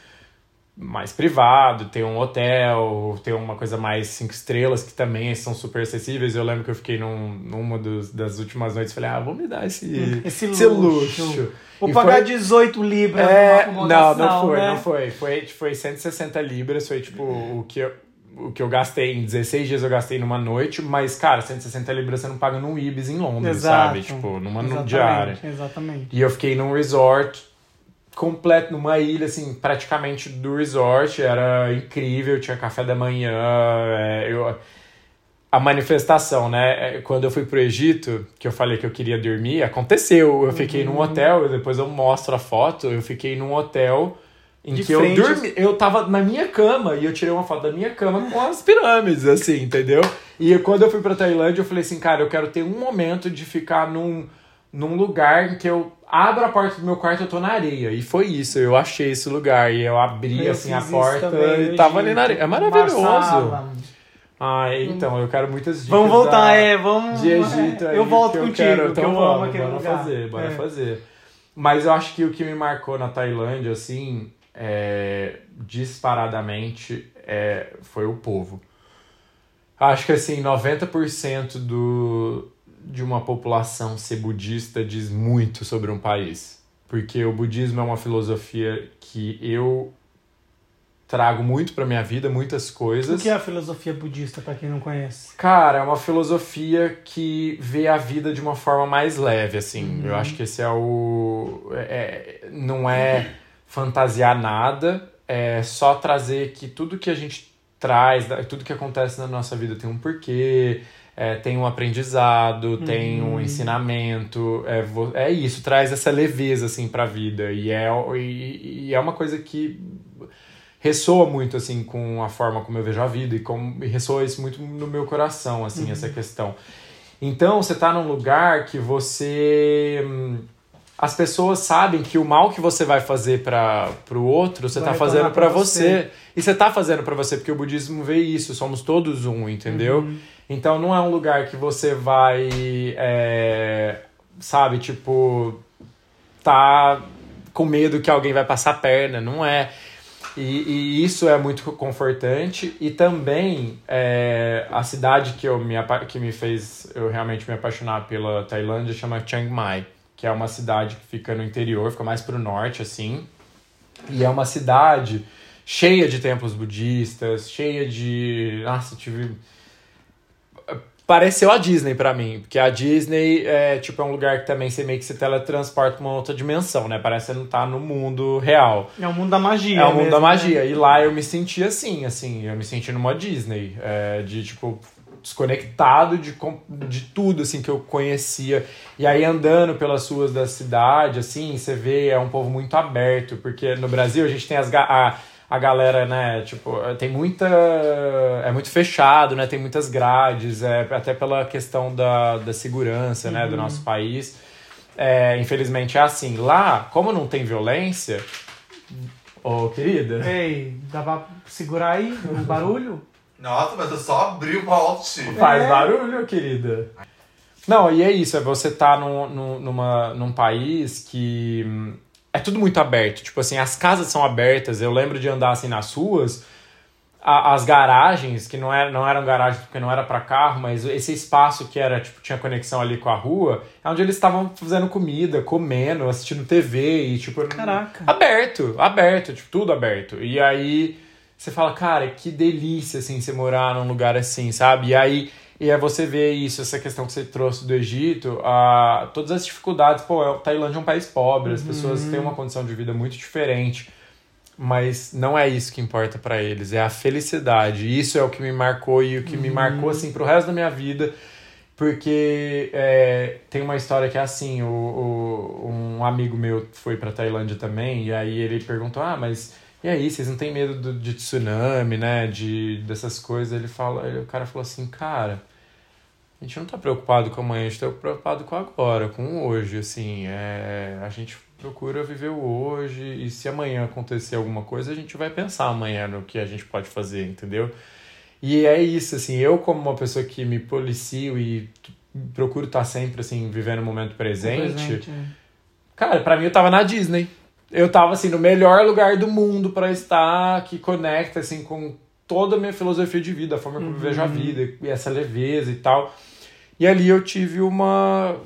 Speaker 1: mais privado, ter um hotel, ter uma coisa mais cinco estrelas que também são super acessíveis. Eu lembro que eu fiquei num, numa dos, das últimas noites e falei, ah, vou me dar esse,
Speaker 2: Esse
Speaker 1: esse
Speaker 2: luxo.
Speaker 1: luxo.
Speaker 2: Vou
Speaker 1: E
Speaker 2: pagar
Speaker 1: foi-
Speaker 2: 18 libras
Speaker 1: é, não, não foi,
Speaker 2: né?
Speaker 1: não foi. Foi, foi 160 libras, foi tipo o que eu, o que eu gastei em 16 dias eu gastei numa noite, mas cara, 160 libras você não paga num Ibis em Londres,
Speaker 2: Exato.
Speaker 1: sabe? Tipo, numa
Speaker 2: Exatamente,
Speaker 1: diária.
Speaker 2: Exatamente.
Speaker 1: E eu fiquei num resort completo, numa ilha, assim, praticamente do resort. Era incrível, tinha café da manhã. é, eu, a manifestação, né? é, Quando eu fui pro Egito, que eu falei que eu queria dormir, aconteceu. Eu fiquei num hotel, depois eu mostro a foto. Eu fiquei num hotel em
Speaker 2: De
Speaker 1: que eu
Speaker 2: frente.
Speaker 1: dormi. Eu tava na minha cama e eu tirei uma foto da minha cama com as pirâmides, assim, entendeu? E quando eu fui pra Tailândia, eu falei assim, cara, eu quero ter um momento de ficar num, num lugar em que eu abro a porta do meu quarto eu tô na areia. E foi isso, eu achei esse lugar. E eu abri,
Speaker 2: Eu
Speaker 1: assim, a porta
Speaker 2: também
Speaker 1: e tava ali na areia. É maravilhoso. Ah, então, eu quero muitas dicas
Speaker 2: Vamos voltar,
Speaker 1: da-
Speaker 2: é, vamos.
Speaker 1: de Egito aí,
Speaker 2: Eu volto
Speaker 1: que
Speaker 2: contigo,
Speaker 1: quero,
Speaker 2: que
Speaker 1: então
Speaker 2: eu
Speaker 1: vamos,
Speaker 2: amo aquele
Speaker 1: bora
Speaker 2: lugar.
Speaker 1: fazer, bora
Speaker 2: É.
Speaker 1: fazer. Mas eu acho que o que me marcou na Tailândia, assim, é, disparadamente, é, foi o povo. Acho que, assim, 90% do, de uma população ser budista diz muito sobre um país. Porque o budismo é uma filosofia que eu trago muito pra minha vida, muitas
Speaker 2: O
Speaker 1: coisas.
Speaker 2: que é a filosofia budista, pra quem não conhece?
Speaker 1: Cara, é uma filosofia que vê a vida de uma forma mais leve, assim. Eu acho que esse é o. é- é- não é fantasiar nada, é só trazer que tudo que a gente traz, tudo que acontece na nossa vida tem um porquê, é, tem um aprendizado, tem um ensinamento. É, é isso, traz essa leveza, assim, pra vida. E é, e, e é uma coisa que ressoa muito assim com a forma como eu vejo a vida e como e ressoa isso muito no meu coração assim essa questão então você tá num lugar que você hum, as pessoas sabem que o mal que você vai fazer para pro outro você
Speaker 2: Vai
Speaker 1: tá fazendo para você.
Speaker 2: você.
Speaker 1: e você tá fazendo para você porque o budismo vê isso somos todos um entendeu
Speaker 2: Uhum.
Speaker 1: então não é um lugar que você vai é, sabe tipo tá com medo que alguém vai passar a perna, não é. E, e isso é muito confortante. E também é, a cidade que, eu me, que me fez eu realmente me apaixonar pela Tailândia chama Chiang Mai, que é uma cidade que fica no interior, fica mais pro norte, assim. E é uma cidade cheia de templos budistas, cheia de. Nossa, tive. Pareceu a Disney pra mim, porque a Disney é tipo é um lugar que também você meio que se teletransporta pra uma outra dimensão, né? Parece que você não tá no mundo real.
Speaker 2: É o mundo da magia.
Speaker 1: É o mundo
Speaker 2: mesmo,
Speaker 1: da
Speaker 2: né?
Speaker 1: magia. E lá eu me senti assim, assim, eu me senti numa Disney, é, de tipo desconectado de, de tudo assim que eu conhecia. E aí andando pelas ruas da cidade, assim, você vê é um povo muito aberto, porque no Brasil a gente tem as a, a galera, né, tipo, tem muita é muito fechado, né? Tem muitas grades, é, até pela questão da, da segurança, né, do nosso país. É, infelizmente é assim. Lá, como não tem violência, Ô, querida.
Speaker 2: Ei, dá pra segurar aí o barulho?
Speaker 3: Nossa, mas eu só abri o malte.
Speaker 1: Faz
Speaker 2: É.
Speaker 1: barulho, querida. Não, e é isso, é você tá num, num, numa, num país que hum, é tudo muito aberto. Tipo assim, as casas são abertas. Eu lembro de andar assim nas ruas, a- as garagens, que não, era, não eram garagens porque não era para carro, mas esse espaço que era, tipo, tinha conexão ali com a rua, é onde eles estavam fazendo comida, comendo, assistindo TV e, tipo.
Speaker 2: Caraca.
Speaker 1: Aberto, aberto, tipo, tudo aberto. E aí você fala, cara, que delícia, assim, você morar num lugar assim, sabe? E aí e aí você vê isso, essa questão que você trouxe do Egito, a, todas as dificuldades. Pô, a Tailândia é um país pobre, as pessoas têm uma condição de vida muito diferente. Mas não é isso que importa pra eles, é a felicidade. Isso é o que me marcou e o que me marcou, assim, pro resto da minha vida. Porque é, tem uma história que é assim, o, o- um amigo meu foi pra Tailândia também, e aí ele perguntou, ah, mas e aí, vocês não têm medo do- de tsunami, né, de, dessas coisas? Ele fala, aí o cara falou assim, cara, a gente não tá preocupado com amanhã, a gente tá preocupado com agora, com o hoje, assim, é, a gente procura viver o hoje, e se amanhã acontecer alguma coisa, a gente vai pensar amanhã no que a gente pode fazer, entendeu? E é isso, assim, eu como uma pessoa que me policio e procuro estar sempre, assim, vivendo o momento presente,
Speaker 2: Presente, é.
Speaker 1: cara, pra mim eu tava na Disney. Eu tava, assim, no melhor lugar do mundo pra estar, que conecta, assim, com toda a minha filosofia de vida, a forma como eu vejo a vida, e essa leveza e tal. E ali eu tive uma.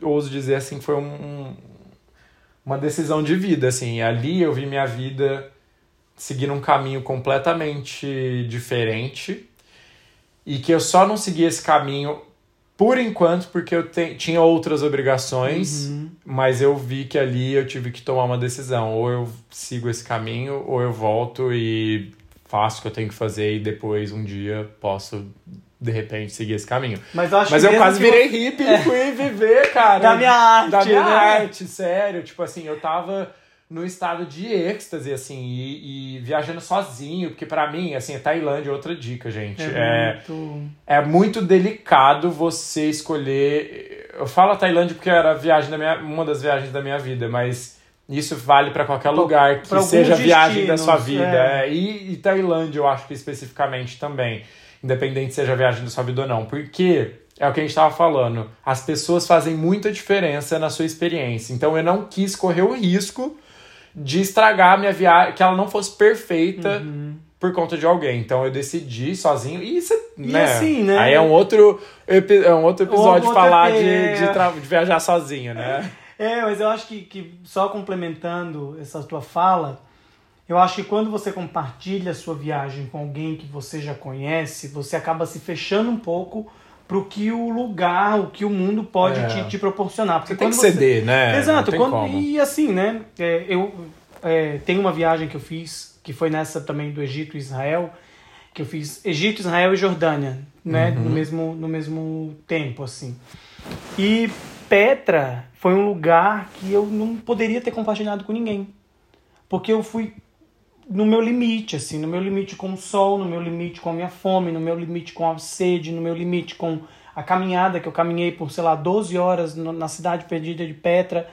Speaker 1: Ouso dizer assim, foi um- uma decisão de vida, assim. Ali eu vi minha vida seguindo um caminho completamente diferente e que eu só não segui esse caminho por enquanto porque eu te- tinha outras obrigações,
Speaker 2: Uhum.
Speaker 1: mas eu vi que ali eu tive que tomar uma decisão. Ou eu sigo esse caminho, ou eu volto e faço o que eu tenho que fazer e depois um dia posso, de repente, seguir esse caminho.
Speaker 2: Mas eu acho
Speaker 1: Mas
Speaker 2: que
Speaker 1: eu quase virei hippie e fui viver, cara.
Speaker 2: Da minha arte,
Speaker 1: Da minha
Speaker 2: né?
Speaker 1: arte, sério. Tipo assim, eu tava no estado de êxtase, assim, e, e viajando sozinho, porque pra mim, assim, a Tailândia é outra dica, gente. É,
Speaker 2: muito...
Speaker 1: é muito delicado você escolher. Eu falo a Tailândia porque era a viagem da minha, uma das viagens da minha vida, mas isso vale pra qualquer lugar que
Speaker 2: pra
Speaker 1: seja a viagem da sua vida.
Speaker 2: é.
Speaker 1: É, E, e Tailândia, eu acho que especificamente também, independente seja a viagem da sua vida ou não, porque é o que a gente estava falando, as pessoas fazem muita diferença na sua experiência. Então eu não quis correr o risco de estragar a minha viagem, que ela não fosse perfeita
Speaker 2: Uhum.
Speaker 1: por conta de alguém. Então eu decidi sozinho. E isso,
Speaker 2: E
Speaker 1: né?
Speaker 2: assim, né?
Speaker 1: Aí é um outro, é um outro episódio
Speaker 2: Outro
Speaker 1: falar
Speaker 2: EP,
Speaker 1: de,
Speaker 2: é.
Speaker 1: de, tra- de viajar sozinho, né?
Speaker 2: É, mas eu acho que, que só complementando essa tua fala, eu acho que quando você compartilha a sua viagem com alguém que você já conhece, você acaba se fechando um pouco pro que o lugar, o que o mundo pode
Speaker 1: É.
Speaker 2: te, te proporcionar. Porque
Speaker 1: Você tem que ceder, né?
Speaker 2: Exato.
Speaker 1: Tem
Speaker 2: quando-
Speaker 1: como.
Speaker 2: E assim, né? é, eu é, tenho uma viagem que eu fiz, que foi nessa também do Egito e Israel, que eu fiz Egito, Israel e Jordânia, né?
Speaker 1: Uhum.
Speaker 2: No, mesmo, no mesmo tempo, assim. E Petra foi um lugar que eu não poderia ter compartilhado com ninguém. Porque eu fui no meu limite, assim, no meu limite com o sol, no meu limite com a minha fome, no meu limite com a sede, no meu limite com a caminhada que eu caminhei por, sei lá, 12 horas na cidade perdida de Petra.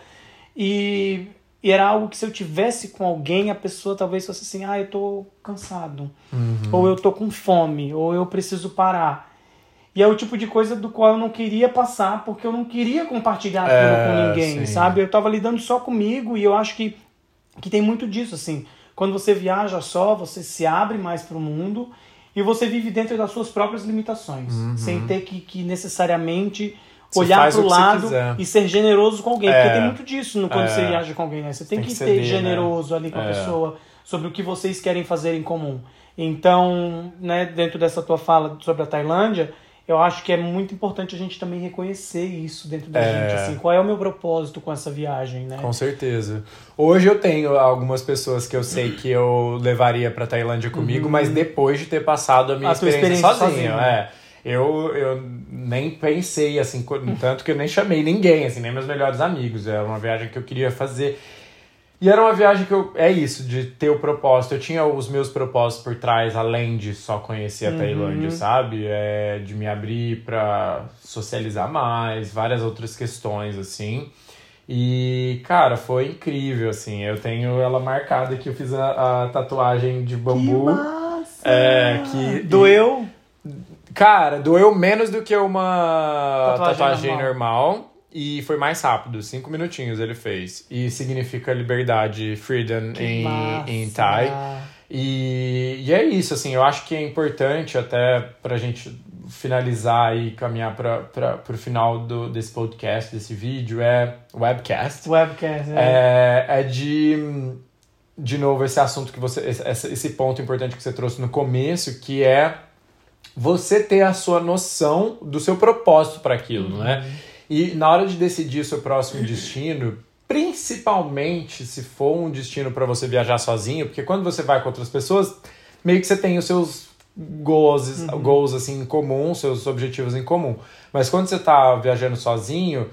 Speaker 2: E, e era algo que se eu tivesse com alguém, a pessoa talvez fosse assim, ah, eu tô cansado, ou eu tô com fome, ou eu preciso parar. E é o tipo de coisa do qual eu não queria passar, porque eu não queria compartilhar aquilo
Speaker 1: É,
Speaker 2: com ninguém,
Speaker 1: sim.
Speaker 2: sabe? Eu tava lidando só comigo e eu acho que, que tem muito disso, assim. Quando você viaja só, você se abre mais pro mundo e você vive dentro das suas próprias limitações, sem ter que, que necessariamente
Speaker 1: Uhum. Você
Speaker 2: olhar
Speaker 1: faz o
Speaker 2: lado e ser generoso com alguém.
Speaker 1: É.
Speaker 2: Porque tem muito disso no, quando
Speaker 1: É.
Speaker 2: você viaja com alguém, né? Você tem,
Speaker 1: Tem
Speaker 2: que,
Speaker 1: que ceder, né?
Speaker 2: generoso ali com a
Speaker 1: É.
Speaker 2: pessoa sobre o que vocês querem fazer em comum. Então, né, dentro dessa tua fala sobre a Tailândia, eu acho que é muito importante a gente também reconhecer isso dentro da
Speaker 1: É.
Speaker 2: gente, assim, qual é o meu propósito com essa viagem, né?
Speaker 1: Com certeza. Hoje eu tenho algumas pessoas que eu sei que eu levaria pra Tailândia comigo, mas depois de ter passado a minha
Speaker 2: Uhum. A
Speaker 1: experiência,
Speaker 2: experiência
Speaker 1: sozinho.
Speaker 2: sozinho.
Speaker 1: É. Eu, eu nem pensei, assim, tanto que eu nem chamei ninguém, assim, nem meus melhores amigos. Era uma viagem que eu queria fazer. E era uma viagem que eu. É isso, de ter o propósito. Eu tinha os meus propósitos por trás, além de só conhecer a
Speaker 2: Uhum.
Speaker 1: Tailândia, sabe? É, de me abrir pra socializar mais, várias outras questões, assim. E, cara, foi incrível, assim. Eu tenho ela marcada aqui, eu fiz a, a tatuagem de
Speaker 2: Que
Speaker 1: bambu.
Speaker 2: massa!
Speaker 1: É, que-
Speaker 2: Doeu?
Speaker 1: Cara, doeu menos do que uma
Speaker 2: Tatuagem
Speaker 1: tatuagem, normal. E foi mais rápido, cinco minutinhos ele fez. E significa liberdade, freedom
Speaker 2: Que
Speaker 1: em,
Speaker 2: massa!
Speaker 1: em Thai. E, e é isso, assim, eu acho que é importante até pra gente finalizar e caminhar para pro final do, desse podcast, desse vídeo, é webcast.
Speaker 2: Webcast, é.
Speaker 1: É, é de, de novo, esse assunto que você. Esse, esse ponto importante que você trouxe no começo, que é você ter a sua noção do seu propósito para aquilo, né? E na hora de decidir o seu próximo destino, principalmente se for um destino para você viajar sozinho, porque quando você vai com outras pessoas, meio que você tem os seus goals, goals assim em comum, seus objetivos em comum. Mas quando você tá viajando sozinho,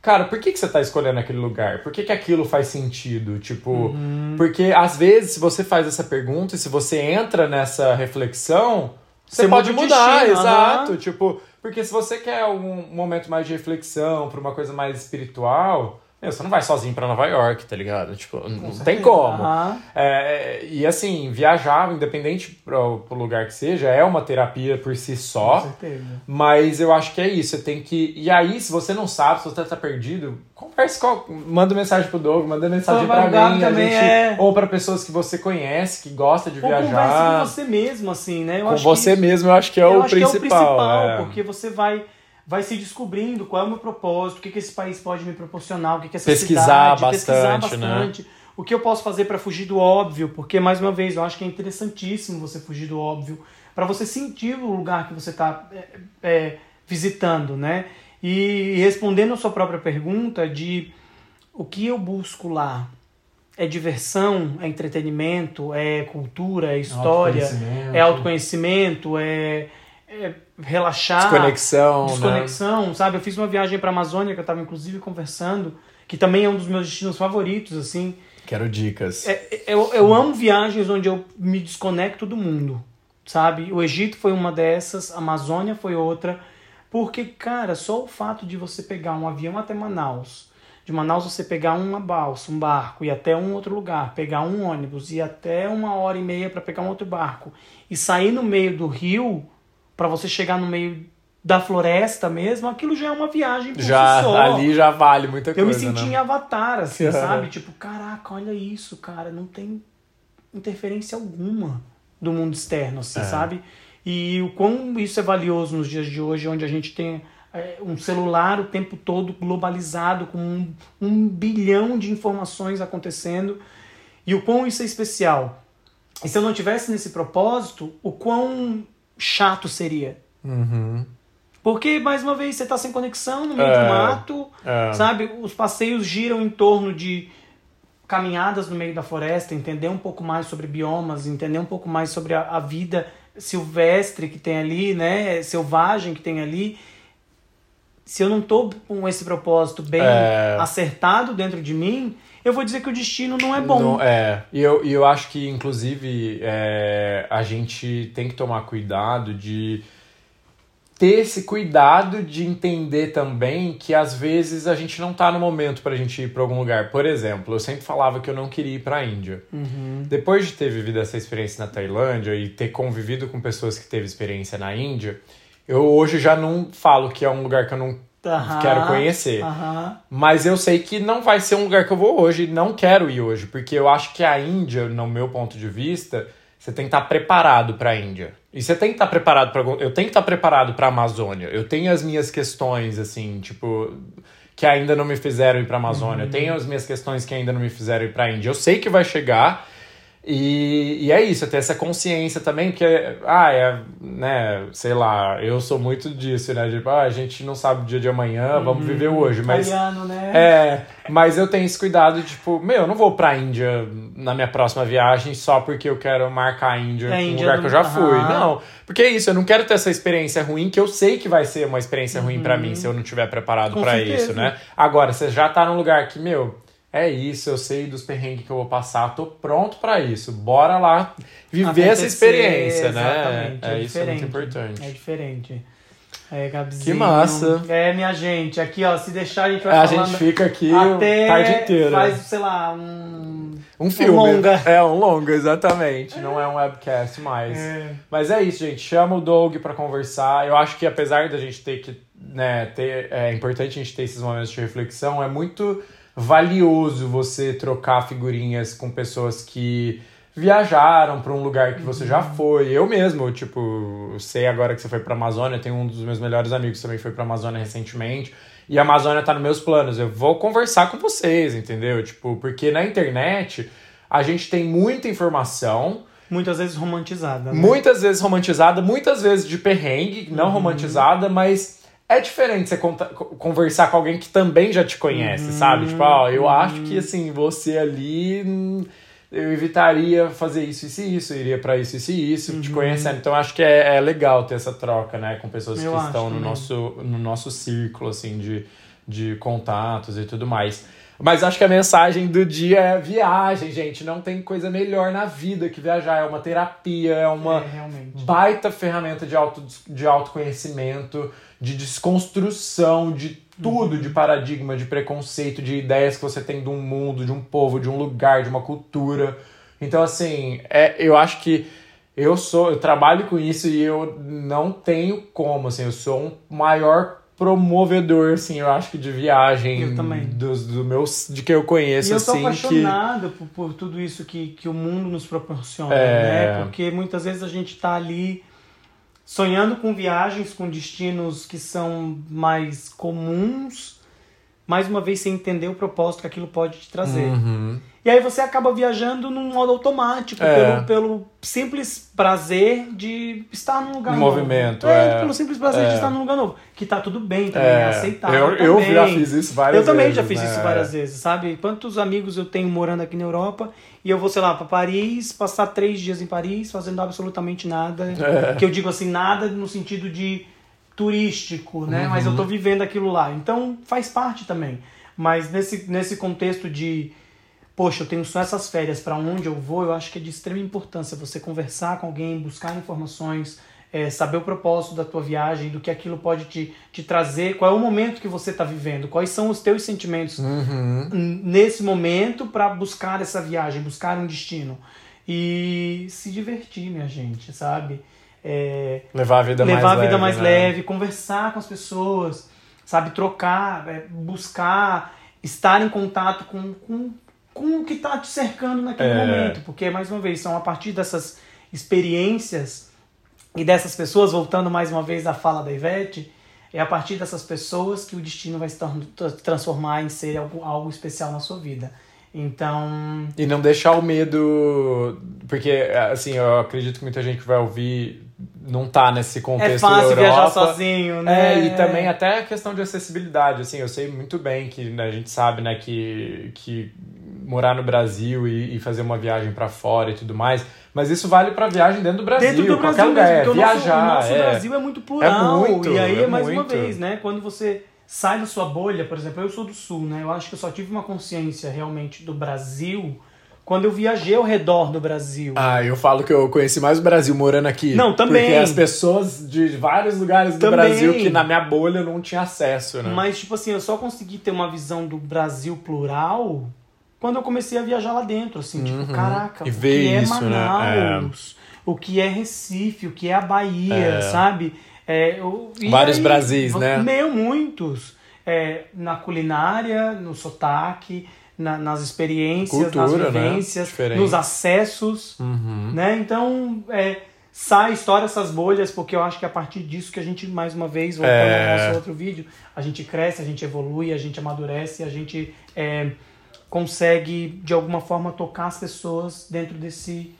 Speaker 1: cara, por que, que você tá escolhendo aquele lugar? Por que, que aquilo faz sentido? Tipo, porque às vezes se você faz essa pergunta e se você entra nessa reflexão, você,
Speaker 2: Você
Speaker 1: pode
Speaker 2: muda
Speaker 1: mudar,
Speaker 2: destino,
Speaker 1: exato.
Speaker 2: aham.
Speaker 1: Tipo, porque se você quer um momento mais de reflexão, para uma coisa mais espiritual, meu, você não vai sozinho pra Nova York, tá ligado? Tipo, não
Speaker 2: certeza.
Speaker 1: tem como.
Speaker 2: Aham.
Speaker 1: É, e assim, viajar, independente pro, pro lugar que seja, é uma terapia por si
Speaker 2: Com
Speaker 1: só.
Speaker 2: certeza.
Speaker 1: Mas eu acho que é isso. Você tem que. E aí, se você não sabe, se você tá perdido, converse com. Manda mensagem pro Doug, manda mensagem
Speaker 2: Só
Speaker 1: pra
Speaker 2: vai
Speaker 1: mim.
Speaker 2: também,
Speaker 1: gente,
Speaker 2: é.
Speaker 1: Ou pra pessoas que você conhece, que gosta de
Speaker 2: Ou converse
Speaker 1: viajar.
Speaker 2: com você mesmo, assim, né? Eu
Speaker 1: Com
Speaker 2: acho
Speaker 1: você
Speaker 2: que
Speaker 1: mesmo, eu acho que é,
Speaker 2: eu
Speaker 1: o,
Speaker 2: acho
Speaker 1: principal,
Speaker 2: que é o principal,
Speaker 1: é.
Speaker 2: porque você vai, vai se descobrindo qual é o meu propósito, o que, que esse país pode me proporcionar, o que, que essa
Speaker 1: Pesquisar
Speaker 2: cidade, pesquisar
Speaker 1: bastante, né?
Speaker 2: bastante. O que eu posso fazer para fugir do óbvio, porque, mais uma vez, eu acho que é interessantíssimo você fugir do óbvio, para você sentir o lugar que você está visitando, né? E respondendo a sua própria pergunta de o que eu busco lá, é diversão, é entretenimento, é cultura, é história,
Speaker 1: Autoconhecimento.
Speaker 2: é autoconhecimento, é, é relaxar,
Speaker 1: Desconexão, né?
Speaker 2: desconexão, sabe? Eu fiz uma viagem para Amazônia que eu estava inclusive conversando, que também é um dos meus destinos favoritos, assim.
Speaker 1: Quero dicas.
Speaker 2: É, eu, eu amo viagens onde eu me desconecto do mundo, sabe? O Egito foi uma dessas, a Amazônia foi outra, porque, cara, só o fato de você pegar um avião até Manaus, de Manaus você pegar uma balsa, um barco, ir até um outro lugar, pegar um ônibus, ir até uma hora e meia para pegar um outro barco, e sair no meio do rio para você chegar no meio da floresta mesmo, aquilo já é uma viagem por
Speaker 1: Já,
Speaker 2: si só.
Speaker 1: ali já vale muita
Speaker 2: Eu
Speaker 1: coisa,
Speaker 2: me senti
Speaker 1: né?
Speaker 2: em Avatar, assim, sabe? Tipo, caraca, olha isso, cara. Não tem interferência alguma do mundo externo, assim,
Speaker 1: É.
Speaker 2: sabe? E o quão isso é valioso nos dias de hoje, onde a gente tem é, um celular o tempo todo globalizado, com um, um bilhão de informações acontecendo. E o quão isso é especial. E se eu não tivesse nesse propósito, o quão chato seria.
Speaker 1: Uhum.
Speaker 2: Porque, mais uma vez, você está sem conexão no meio
Speaker 1: É.
Speaker 2: do mato,
Speaker 1: É.
Speaker 2: sabe? Os passeios giram em torno de caminhadas no meio da floresta, entender um pouco mais sobre biomas, entender um pouco mais sobre a, a vida silvestre que tem ali, né? Selvagem que tem ali. Se eu não tô com esse propósito bem
Speaker 1: É.
Speaker 2: acertado dentro de mim, eu vou dizer que o destino não é bom.
Speaker 1: Não- é, e eu, e eu acho que, inclusive, é, a gente tem que tomar cuidado de ter esse cuidado de entender também que às vezes a gente não tá no momento pra gente ir pra algum lugar. Por exemplo, eu sempre falava que eu não queria ir pra Índia.
Speaker 2: Uhum.
Speaker 1: Depois de ter vivido essa experiência na Tailândia e ter convivido com pessoas que teve experiência na Índia, eu hoje já não falo que é um lugar que eu não
Speaker 2: Aham,
Speaker 1: quero conhecer.
Speaker 2: aham.
Speaker 1: Mas eu sei que não vai ser um lugar que eu vou hoje, não quero ir hoje, porque eu acho que a Índia, no meu ponto de vista, você tem que estar preparado para a Índia. E você tem que estar preparado para eu tenho que estar preparado para a Amazônia. Eu tenho as minhas questões assim, tipo, que ainda não me fizeram ir para a Amazônia. Eu tenho as minhas questões que ainda não me fizeram ir para a Índia. Eu sei que vai chegar. E, e é isso, ter essa consciência também, porque, ah, é, né, sei lá, eu sou muito disso, né? Tipo, ah, a gente não sabe o dia de amanhã, vamos viver hoje, mas.
Speaker 2: Italiano, né?
Speaker 1: É, mas eu tenho esse cuidado, tipo, meu, eu não vou pra Índia na minha próxima viagem só porque eu quero marcar a Índia
Speaker 2: É,
Speaker 1: em um
Speaker 2: Índia
Speaker 1: lugar
Speaker 2: não-
Speaker 1: que eu já fui.
Speaker 2: Aham.
Speaker 1: Não, porque é isso, eu não quero ter essa experiência ruim, que eu sei que vai ser uma experiência ruim pra
Speaker 2: Uhum.
Speaker 1: mim se eu não tiver preparado
Speaker 2: certeza.
Speaker 1: isso, né? Agora, você já tá num lugar que, meu, é isso, eu sei dos perrengues que eu vou passar, tô pronto pra isso. Bora lá viver essa experiência, né?
Speaker 2: exatamente,
Speaker 1: É, isso é muito importante.
Speaker 2: É diferente. É, Gabizinho.
Speaker 1: Que massa.
Speaker 2: É, minha gente. Aqui, ó, se deixar, a gente vai
Speaker 1: a
Speaker 2: falando
Speaker 1: gente fica aqui
Speaker 2: até
Speaker 1: a tarde inteira.
Speaker 2: faz, sei lá, um...
Speaker 1: Um filme.
Speaker 2: longa.
Speaker 1: É, um longa, exatamente. Não é um webcast mais.
Speaker 2: É.
Speaker 1: Mas é isso, gente. Chama o Doug pra conversar. Eu acho que apesar da gente ter que, né, ter, é importante a gente ter esses momentos de reflexão, é muito valioso você trocar figurinhas com pessoas que viajaram pra um lugar que você já foi. Eu mesmo, tipo, sei agora que você foi pra Amazônia, tem um dos meus melhores amigos que também foi pra Amazônia recentemente. E a Amazônia tá nos meus planos. Eu vou conversar com vocês, entendeu? Tipo, porque na internet a gente tem muita informação,
Speaker 2: Muitas vezes romantizada. Né?
Speaker 1: muitas vezes romantizada, muitas vezes de perrengue, não romantizada, mas é diferente você conversar com alguém que também já te conhece, sabe? Tipo, ó, eu acho que assim, você ali. hum, Eu evitaria fazer isso, isso e isso, eu iria pra isso, isso e isso, te conhecendo. Então acho que é, é legal ter essa troca, né, com pessoas
Speaker 2: Eu
Speaker 1: que estão no nosso, no nosso círculo, assim, de, de contatos e tudo mais. Mas acho que a mensagem do dia é viagem, gente. Não tem coisa melhor na vida que viajar. É uma terapia, é uma
Speaker 2: É,
Speaker 1: baita ferramenta de, auto, de autoconhecimento, de desconstrução, de tudo, de paradigma, de preconceito, de ideias que você tem de um mundo, de um povo, de um lugar, de uma cultura. Então, assim, é, eu acho que eu sou, eu trabalho com isso e eu não tenho como, assim, eu sou um maior promovedor, assim, eu acho que de viagem
Speaker 2: Eu também.
Speaker 1: dos do meus de que eu conheço
Speaker 2: E eu sou
Speaker 1: assim que
Speaker 2: apaixonado por, por tudo isso que, que o mundo nos proporciona,
Speaker 1: É.
Speaker 2: né? Porque muitas vezes a gente tá ali sonhando com viagens, com destinos que são mais comuns, mais uma vez sem entender o propósito que aquilo pode te trazer.
Speaker 1: Uhum.
Speaker 2: E aí você acaba viajando num modo automático,
Speaker 1: É.
Speaker 2: pelo, pelo simples prazer de estar num lugar
Speaker 1: No
Speaker 2: novo.
Speaker 1: movimento,
Speaker 2: É,
Speaker 1: é.
Speaker 2: pelo simples prazer de
Speaker 1: É.
Speaker 2: estar num lugar novo. Que tá tudo bem também, é,
Speaker 1: É,
Speaker 2: aceitável
Speaker 1: eu, eu
Speaker 2: também.
Speaker 1: já fiz isso várias
Speaker 2: Eu também
Speaker 1: vezes.
Speaker 2: já fiz
Speaker 1: né?
Speaker 2: isso várias vezes, sabe? Quantos amigos eu tenho morando aqui na Europa e eu vou, sei lá, pra Paris, passar três dias em Paris fazendo absolutamente nada.
Speaker 1: É.
Speaker 2: Que eu digo assim, nada no sentido de turístico, né? Mas
Speaker 1: Uhum.
Speaker 2: eu tô vivendo aquilo lá. Então faz parte também. Mas nesse, nesse contexto de, poxa, eu tenho só essas férias, para onde eu vou, eu acho que é de extrema importância você conversar com alguém, buscar informações, é, saber o propósito da tua viagem, do que aquilo pode te, te trazer, qual é o momento que você está vivendo, quais são os teus sentimentos
Speaker 1: Uhum.
Speaker 2: nesse momento para buscar essa viagem, buscar um destino. E se divertir, minha gente, sabe? É,
Speaker 1: Levar a vida mais
Speaker 2: levar a
Speaker 1: leve.
Speaker 2: vida mais
Speaker 1: né?
Speaker 2: leve, conversar com as pessoas, sabe? Trocar, é, buscar estar em contato com, com, com o que está te cercando naquele
Speaker 1: É.
Speaker 2: momento. Porque, mais uma vez, são a partir dessas experiências e dessas pessoas, voltando mais uma vez à fala da Ivete, é a partir dessas pessoas que o destino vai se transformar em ser algo, algo especial na sua vida. Então,
Speaker 1: E não deixar o medo. Porque, assim, eu acredito que muita gente vai ouvir não tá nesse contexto
Speaker 2: é fácil
Speaker 1: da
Speaker 2: viajar
Speaker 1: Europa.
Speaker 2: sozinho, né?
Speaker 1: É, e também até a questão de acessibilidade, assim, eu sei muito bem que né, a gente sabe, né, que, que morar no Brasil e, e fazer uma viagem pra fora e tudo mais, mas isso vale pra viagem dentro do Brasil,
Speaker 2: Dentro do
Speaker 1: qualquer
Speaker 2: Brasil
Speaker 1: lugar,
Speaker 2: mesmo,
Speaker 1: é
Speaker 2: porque o nosso,
Speaker 1: viajar,
Speaker 2: o nosso
Speaker 1: é.
Speaker 2: Brasil é muito plural.
Speaker 1: É muito,
Speaker 2: e aí,
Speaker 1: é
Speaker 2: mais uma
Speaker 1: muito.
Speaker 2: vez, né? Quando você sai da sua bolha, por exemplo, eu sou do Sul, né? Eu acho que eu só tive uma consciência realmente do Brasil quando eu viajei ao redor do Brasil.
Speaker 1: Ah, eu falo que eu conheci mais o Brasil morando aqui.
Speaker 2: Não, também.
Speaker 1: Porque as pessoas de vários lugares do
Speaker 2: Também.
Speaker 1: Brasil que na minha bolha eu não tinha acesso, né?
Speaker 2: Mas, tipo assim, eu só consegui ter uma visão do Brasil plural quando eu comecei a viajar lá dentro, assim, tipo, caraca,
Speaker 1: Uhum. E
Speaker 2: o que é
Speaker 1: isso, né?
Speaker 2: Manaus, o que é Recife, o que é a Bahia,
Speaker 1: É.
Speaker 2: sabe? É, eu-
Speaker 1: Vários Brasis, né?
Speaker 2: Meu, muitos. É, na culinária, no sotaque, na- nas experiências, nas
Speaker 1: Cultura, né?
Speaker 2: vivências,
Speaker 1: Diferente.
Speaker 2: nos acessos,
Speaker 1: Uhum.
Speaker 2: né? Então, é, sai, estoura essas bolhas, porque eu acho que é a partir disso que a gente, mais uma vez, voltando
Speaker 1: É.
Speaker 2: ao nosso outro vídeo, a gente cresce, a gente evolui, a gente amadurece, a gente é, consegue, de alguma forma, tocar as pessoas dentro desse,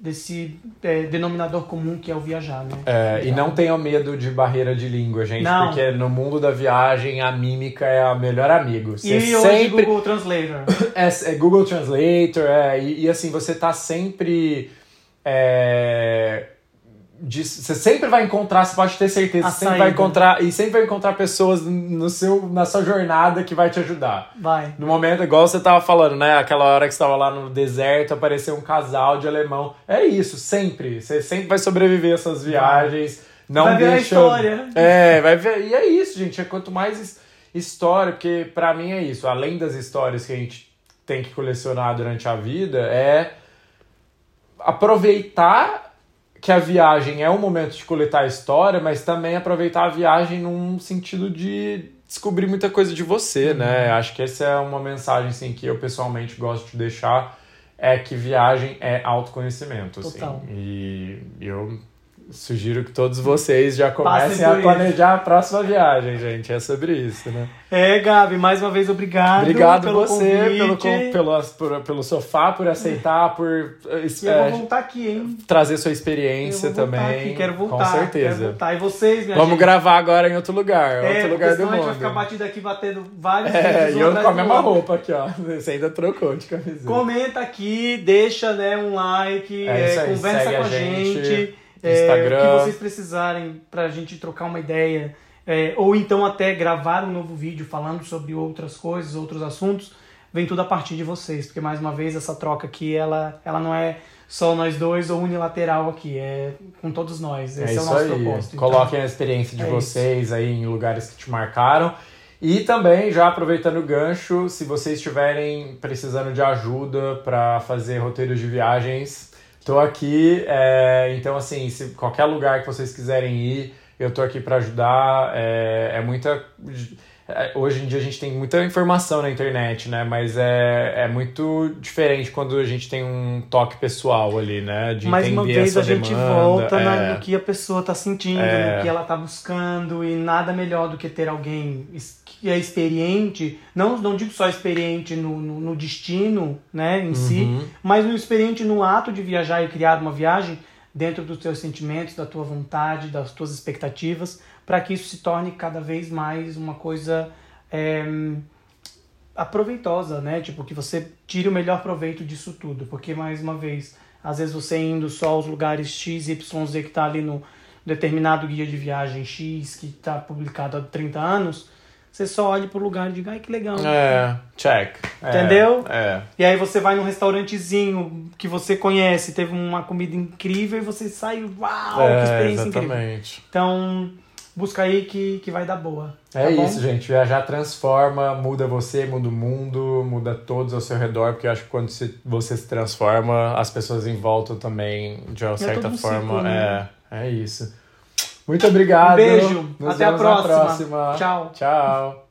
Speaker 2: desse é, denominador comum que é o viajar, né?
Speaker 1: É, e não tenham medo de barreira de língua, gente,
Speaker 2: Não.
Speaker 1: porque no mundo da viagem a mímica é o melhor amigo. Você
Speaker 2: E hoje
Speaker 1: sempre
Speaker 2: Google Translator.
Speaker 1: é, é Google Translator, é, e, e assim, você tá sempre. é, de- você sempre vai encontrar, você pode ter certeza,
Speaker 2: A
Speaker 1: você sempre vai encontrar. E sempre vai encontrar pessoas no seu, na sua jornada que vai te ajudar.
Speaker 2: Vai.
Speaker 1: No momento, igual você tava falando, né? Aquela hora que você tava lá no deserto, apareceu um casal de alemão. É isso, sempre. Você sempre vai sobreviver essas viagens. Não
Speaker 2: Vai ver a
Speaker 1: deixa...
Speaker 2: história.
Speaker 1: É, vai ver. E é isso, gente. É quanto mais his- história, porque pra mim é isso. Além das histórias que a gente tem que colecionar durante a vida, é aproveitar que a viagem é um momento de coletar história, mas também aproveitar a viagem num sentido de descobrir muita coisa de você, né? Acho que essa é uma mensagem assim, que eu pessoalmente gosto de deixar, é que viagem é autoconhecimento, assim.
Speaker 2: Total.
Speaker 1: E eu sugiro que todos vocês já comecem a planejar a próxima viagem, gente. É sobre isso, né?
Speaker 2: É, Gabi, mais uma vez obrigado.
Speaker 1: Obrigado
Speaker 2: pelo
Speaker 1: você
Speaker 2: convite.
Speaker 1: pelo, pelo, pelo sofá, por aceitar, por eh,
Speaker 2: eu
Speaker 1: eh,
Speaker 2: vou voltar aqui, hein?
Speaker 1: trazer sua experiência também.
Speaker 2: aqui, quero voltar.
Speaker 1: Com certeza.
Speaker 2: Quero voltar. E vocês, minha
Speaker 1: Vamos
Speaker 2: gente?
Speaker 1: gravar agora em outro lugar,
Speaker 2: É,
Speaker 1: outro lugar do
Speaker 2: senão a gente vai
Speaker 1: mundo.
Speaker 2: ficar batido aqui batendo vários
Speaker 1: É, e eu com a mesma roupa aqui, ó. Você ainda trocou de camiseta.
Speaker 2: Comenta aqui, deixa né, um like,
Speaker 1: É
Speaker 2: é, conversa com
Speaker 1: a
Speaker 2: a
Speaker 1: gente,
Speaker 2: gente. é,
Speaker 1: Instagram.
Speaker 2: o que vocês precisarem pra gente trocar uma ideia. é, ou então até gravar um novo vídeo falando sobre outras coisas, outros assuntos. vem tudo a partir de vocês, porque mais uma vez essa troca aqui, ela, ela não é só nós dois ou unilateral aqui, é com todos nós. Esse é,
Speaker 1: é
Speaker 2: o nosso
Speaker 1: aí.
Speaker 2: propósito.
Speaker 1: Coloquem a experiência de
Speaker 2: é
Speaker 1: vocês isso. aí em lugares que te marcaram. E também, já aproveitando o gancho, se vocês estiverem precisando de ajuda para fazer roteiros de viagens, estou aqui. É, então, assim, se qualquer lugar que vocês quiserem ir, eu estou aqui para ajudar. É, é muita hoje em dia a gente tem muita informação na internet, né? Mas é, é muito diferente quando a gente tem um toque pessoal ali, né?
Speaker 2: De Mais uma vez a, a gente demanda, volta é... no que a pessoa tá sentindo, é... no que ela tá buscando, e nada melhor do que ter alguém que é experiente, não, não digo só experiente no, no, no destino, né, em uhum. si, mas no experiente no ato de viajar e criar uma viagem dentro dos teus sentimentos, da tua vontade, das tuas expectativas para que isso se torne cada vez mais uma coisa é, aproveitosa, né? Tipo, que você tire o melhor proveito disso tudo. Porque, mais uma vez, às vezes você indo só aos lugares X, Y, Z que está ali no determinado guia de viagem X, que está publicado há 30 anos, você só olha pro lugar e diga, ai que legal.
Speaker 1: É, check.
Speaker 2: Entendeu?
Speaker 1: É, é.
Speaker 2: E aí você vai num restaurantezinho que você conhece, teve uma comida incrível e você sai, uau, é, que experiência exatamente. incrível. Então, busca aí que, que vai dar boa.
Speaker 1: É tá isso, gente. Viajar transforma, muda você, muda o mundo, muda todos ao seu redor, porque eu acho que quando você se transforma, as pessoas em volta também, de uma é certa forma, ciclo, né? é, é isso. Muito obrigado. Um
Speaker 2: beijo.
Speaker 1: Nos
Speaker 2: Até a próxima.
Speaker 1: próxima.
Speaker 2: Tchau.
Speaker 1: Tchau.